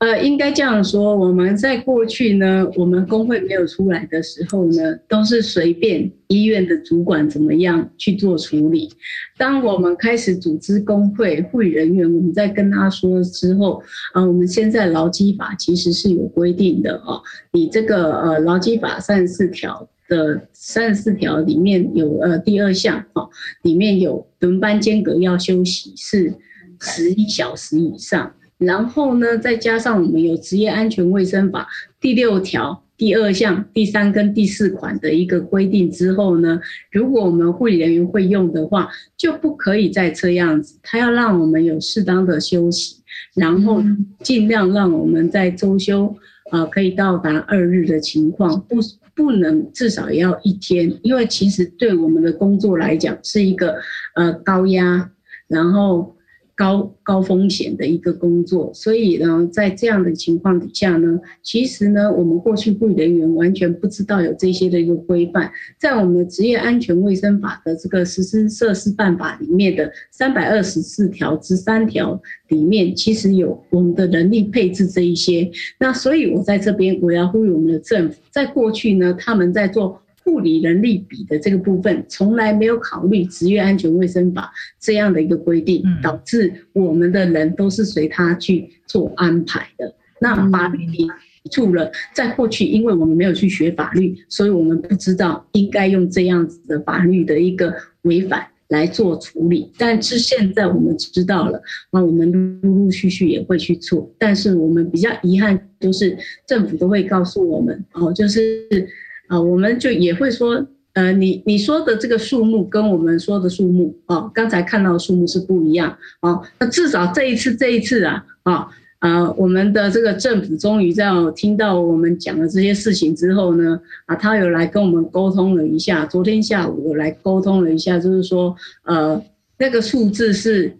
呃，应该这样说，我们在过去呢，我们工会没有出来的时候呢，都是随便医院的主管怎么样去做处理。当我们开始组织工会护理人员，我们在跟他说之后，啊、我们现在劳基法其实是有规定的哦，你这个呃劳基法三十四条的三十四条里面有呃第二项哦，里面有轮班间隔要休息是十一小时以上。然后呢，再加上我们有职业安全卫生法第六条第二项第三跟第四款的一个规定之后呢，如果我们护理人员会用的话，就不可以再这样子，他要让我们有适当的休息，然后尽量让我们在周休啊可以到达二日的情况，不不能至少也要一天，因为其实对我们的工作来讲是一个呃高压，然后。高高风险的一个工作，所以呢，在这样的情况底下呢，其实呢，我们过去护理人员完全不知道有这些的一个规范，在我们的职业安全卫生法的这个实施设施办法里面的三百二十四条之三条里面，其实有我们的人力配置这一些。那所以我在这边我要呼吁我们的政府，在过去呢，他们在做。护理人力比的这个部分，从来没有考虑职业安全卫生法这样的一个规定，导致我们的人都是随他去做安排的。那法律提出了，在过去，因为我们没有去学法律，所以我们不知道应该用这样子的法律的一个违反来做处理。但是现在我们知道了，那我们陆陆续续也会去做。但是我们比较遗憾，就是政府都会告诉我们哦，就是。啊，我们就也会说，呃，你你说的这个数目跟我们说的数目哦，刚才看到的数目是不一样哦。那至少这一次这一次啊啊啊，我们的这个政府终于在听到我们讲的这些事情之后呢，啊，他有来跟我们沟通了一下。昨天下午有来沟通了一下，就是说呃，那个数字是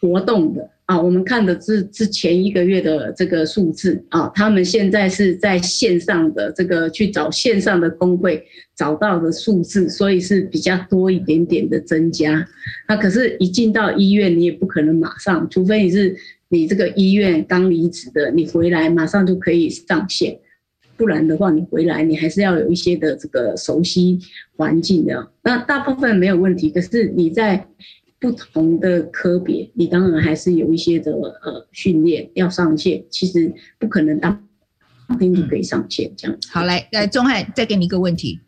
活动的。啊，我们看的是之前一个月的这个数字啊，他们现在是在线上的这个去找线上的工会找到的数字，所以是比较多一点点的增加。那可是，一进到医院，你也不可能马上，除非你是你这个医院刚离职的，你回来马上就可以上线，不然的话，你回来你还是要有一些的这个熟悉环境的。那大部分没有问题，可是你在。不同的科别，你当然还是有一些的呃训练要上线，其实不可能当天就可以上线这样。好，来来，钟汉再给你一个问题。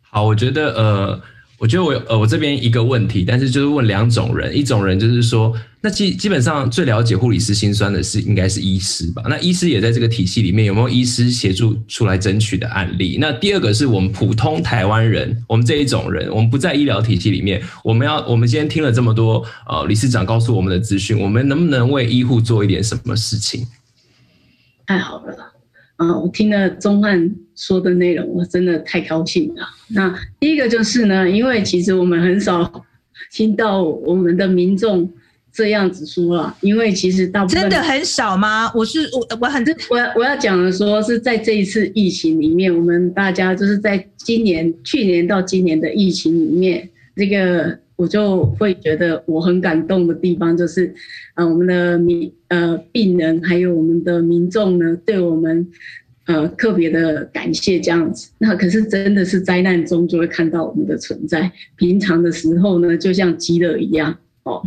好，我觉得呃。我觉得我呃，我这边一个问题，但是就是问两种人，一种人就是说，那基基本上最了解护理师心酸的是应该是医师吧？那医师也在这个体系里面，有没有医师协助出来争取的案例？那第二个是我们普通台湾人，我们这一种人，我们不在医疗体系里面，我们要我们今天听了这么多呃理事长告诉我们的资讯，我们能不能为医护做一点什么事情？太好了。啊，我听了宗翰说的内容，我真的太高兴了。那第一个就是呢，因为其实我们很少听到我们的民众这样子说了，因为其实大部分真的很少吗？我是我我很我我要讲的说是在这一次疫情里面，我们大家就是在今年去年到今年的疫情里面，这个。我就会觉得我很感动的地方就是，呃，我们的民呃病人还有我们的民众呢，对我们呃特别的感谢这样子。那可是真的是灾难中就会看到我们的存在，平常的时候呢，就像饥饿一样哦。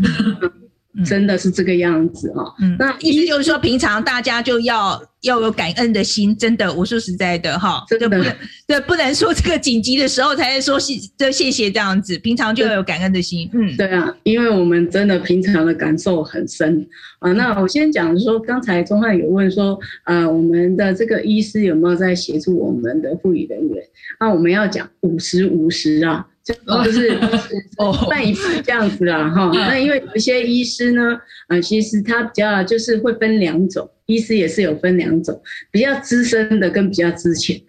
真的是这个样子哦。嗯，那意思就是说，平常大家就要要有感恩的心。真的，我说实在的哈，真的不能对，不能说这个紧急的时候才说谢这谢谢这样子，平常就要有感恩的心。嗯，对啊，因为我们真的平常的感受很深啊。那我先讲说，刚才钟汉有问说，呃，我们的这个医师有没有在协助我们的护理人员？那我们要讲五十五十啊。就就是 半一半这样子啦，哈。那因为有一些医师呢，啊，其实他比较就是会分两种，医师也是有分两种，比较资深的跟比较之前的。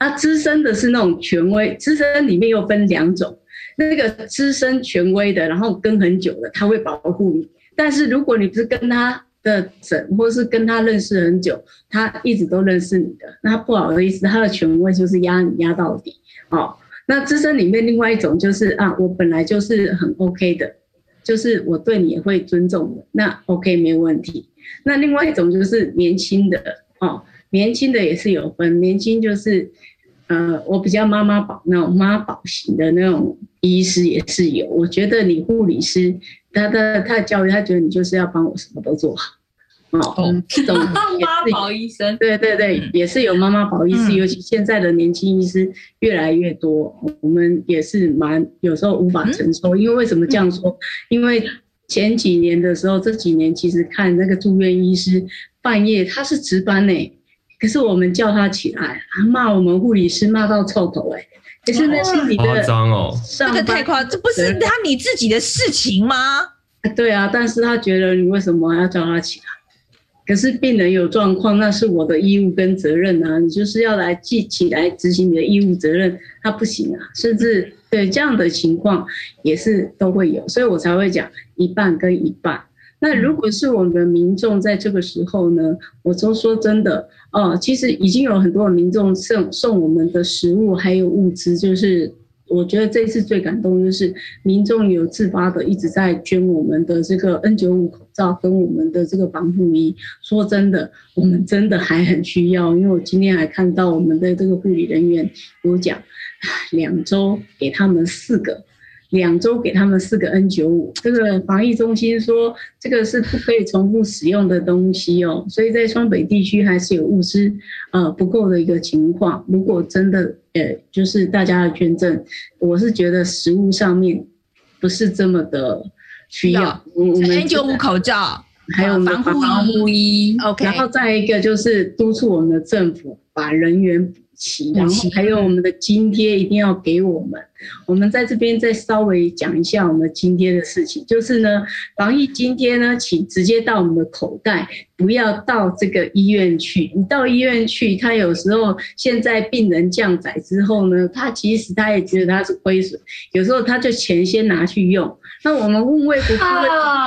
那资深的是那种权威，资深里面又分两种，那个资深权威的，然后跟很久的，他会保护你。但是如果你不是跟他的诊，或是跟他认识很久，他一直都认识你的，那不好意思，他的权威就是压你压到底，哦。那资深里面另外一种就是啊，我本来就是很 OK 的，就是我对你也会尊重的，那 OK 没问题。那另外一种就是年轻的哦，年轻的也是有分，年轻就是呃，我比较妈妈宝那种妈宝型的那种医师也是有。我觉得你护理师，他的他的教育，他觉得你就是要帮我什么都做好。哦，这种 妈宝医生，对对对，也是有妈妈宝医师，尤其现在的年轻医师越来越多，我们也是蛮有时候无法承受。因为为什么这样说？因为前几年的时候，这几年其实看那个住院医师半夜他是值班呢，可是我们叫他起来，他骂我们护理师骂到臭头哎，可是那是你的夸张哦，这个太夸张，这不是他你自己的事情吗？对啊，但是他觉得你为什么要叫他起来？可是病人有状况，那是我的义务跟责任啊！你就是要来记起来执行你的义务责任，他不行啊！甚至对这样的情况也是都会有，所以我才会讲一半跟一半。那如果是我们的民众在这个时候呢，我都说真的哦，其实已经有很多民众送送我们的食物还有物资，就是。我觉得这一次最感动就是民众有自发的一直在捐我们的这个 N95 口罩跟我们的这个防护衣。说真的，我们真的还很需要，因为我今天还看到我们的这个护理人员有讲，两周给他们四个。两周给他们四个 N95，这个防疫中心说这个是不可以重复使用的东西哦，所以在双北地区还是有物资呃不够的一个情况。如果真的呃就是大家的捐赠，我是觉得食物上面不是这么的需要。我们 N95 口罩还有防护防护衣，OK。然后再一个就是督促我们的政府把人员补齐，然后还有我们的津贴一定要给我们。我们在这边再稍微讲一下我们津贴的事情，就是呢，防疫津贴呢，请直接到我们的口袋，不要到这个医院去。你到医院去，他有时候现在病人降载之后呢，他其实他也觉得他是亏损，有时候他就钱先拿去用。那我们问卫福部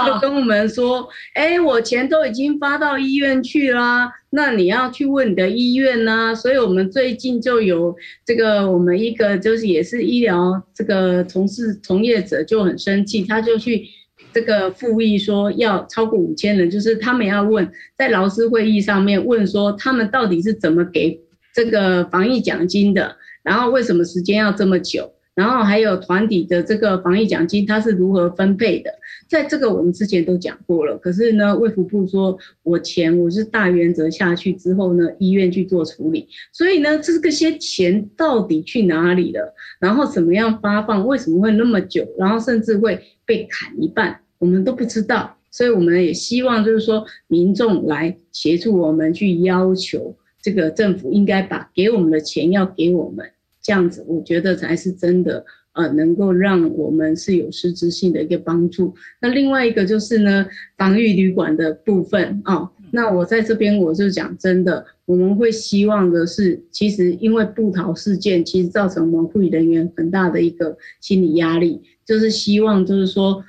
就跟我们说，哎，我钱都已经发到医院去啦，那你要去问你的医院呢。所以我们最近就有这个，我们一个就是也是医疗。这个从事从业者就很生气，他就去这个复议说要超过五千人，就是他们要问在劳资会议上面问说他们到底是怎么给这个防疫奖金的，然后为什么时间要这么久，然后还有团体的这个防疫奖金它是如何分配的。在这个我们之前都讲过了，可是呢，卫福部说我钱我是大原则下去之后呢，医院去做处理，所以呢，这个些钱到底去哪里了？然后怎么样发放？为什么会那么久？然后甚至会被砍一半，我们都不知道。所以我们也希望就是说民众来协助我们去要求这个政府应该把给我们的钱要给我们，这样子我觉得才是真的。呃，能够让我们是有实质性的一个帮助。那另外一个就是呢，防疫旅馆的部分啊、哦。那我在这边我就讲真的，我们会希望的是，其实因为布桃事件，其实造成我们护理人员很大的一个心理压力，就是希望就是说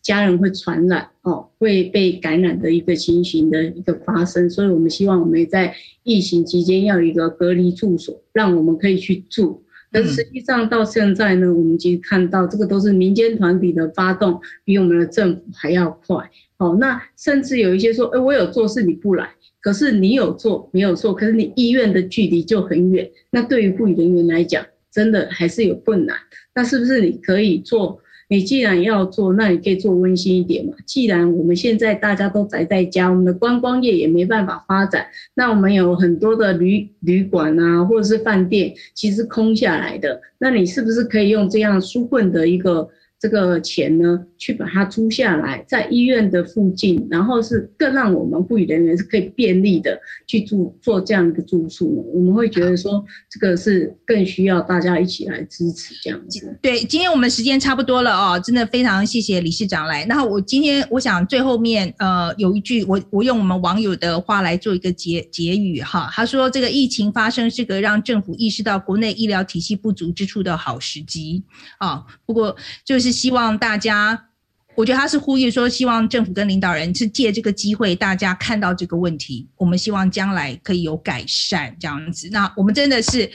家人会传染哦，会被感染的一个情形的一个发生。所以我们希望我们在疫情期间要有一个隔离住所，让我们可以去住。但实际上到现在呢，我们其实看到这个都是民间团体的发动，比我们的政府还要快。哦，那甚至有一些说，哎，我有做事你不来，可是你有做没有错，可是你医院的距离就很远。那对于护理人员来讲，真的还是有困难。那是不是你可以做？你既然要做，那你可以做温馨一点嘛。既然我们现在大家都宅在家，我们的观光业也没办法发展，那我们有很多的旅旅馆啊，或者是饭店，其实空下来的，那你是不是可以用这样纾困的一个？这个钱呢，去把它租下来，在医院的附近，然后是更让我们护理人员是可以便利的去住做这样一个住宿呢。我们会觉得说，这个是更需要大家一起来支持这样子。对，今天我们时间差不多了哦，真的非常谢谢理事长来。那我今天我想最后面呃有一句，我我用我们网友的话来做一个结结语哈。他说，这个疫情发生是个让政府意识到国内医疗体系不足之处的好时机啊。不过就是。希望大家，我觉得他是呼吁说，希望政府跟领导人是借这个机会，大家看到这个问题，我们希望将来可以有改善这样子。那我们真的是，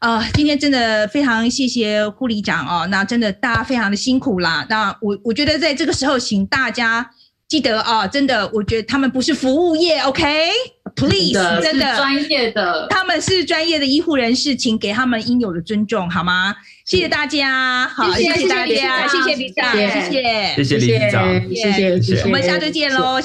呃，今天真的非常谢谢护理长哦，那真的大家非常的辛苦啦。那我我觉得在这个时候，请大家。记得啊，真的，我觉得他们不是服务业，OK？Please，真的专业的，他们是专业的医护人士，请给他们应有的尊重，好吗？谢谢大家，好，谢谢大家，谢谢理事长，谢谢，谢谢理事长，谢谢，谢谢，我们下周见喽。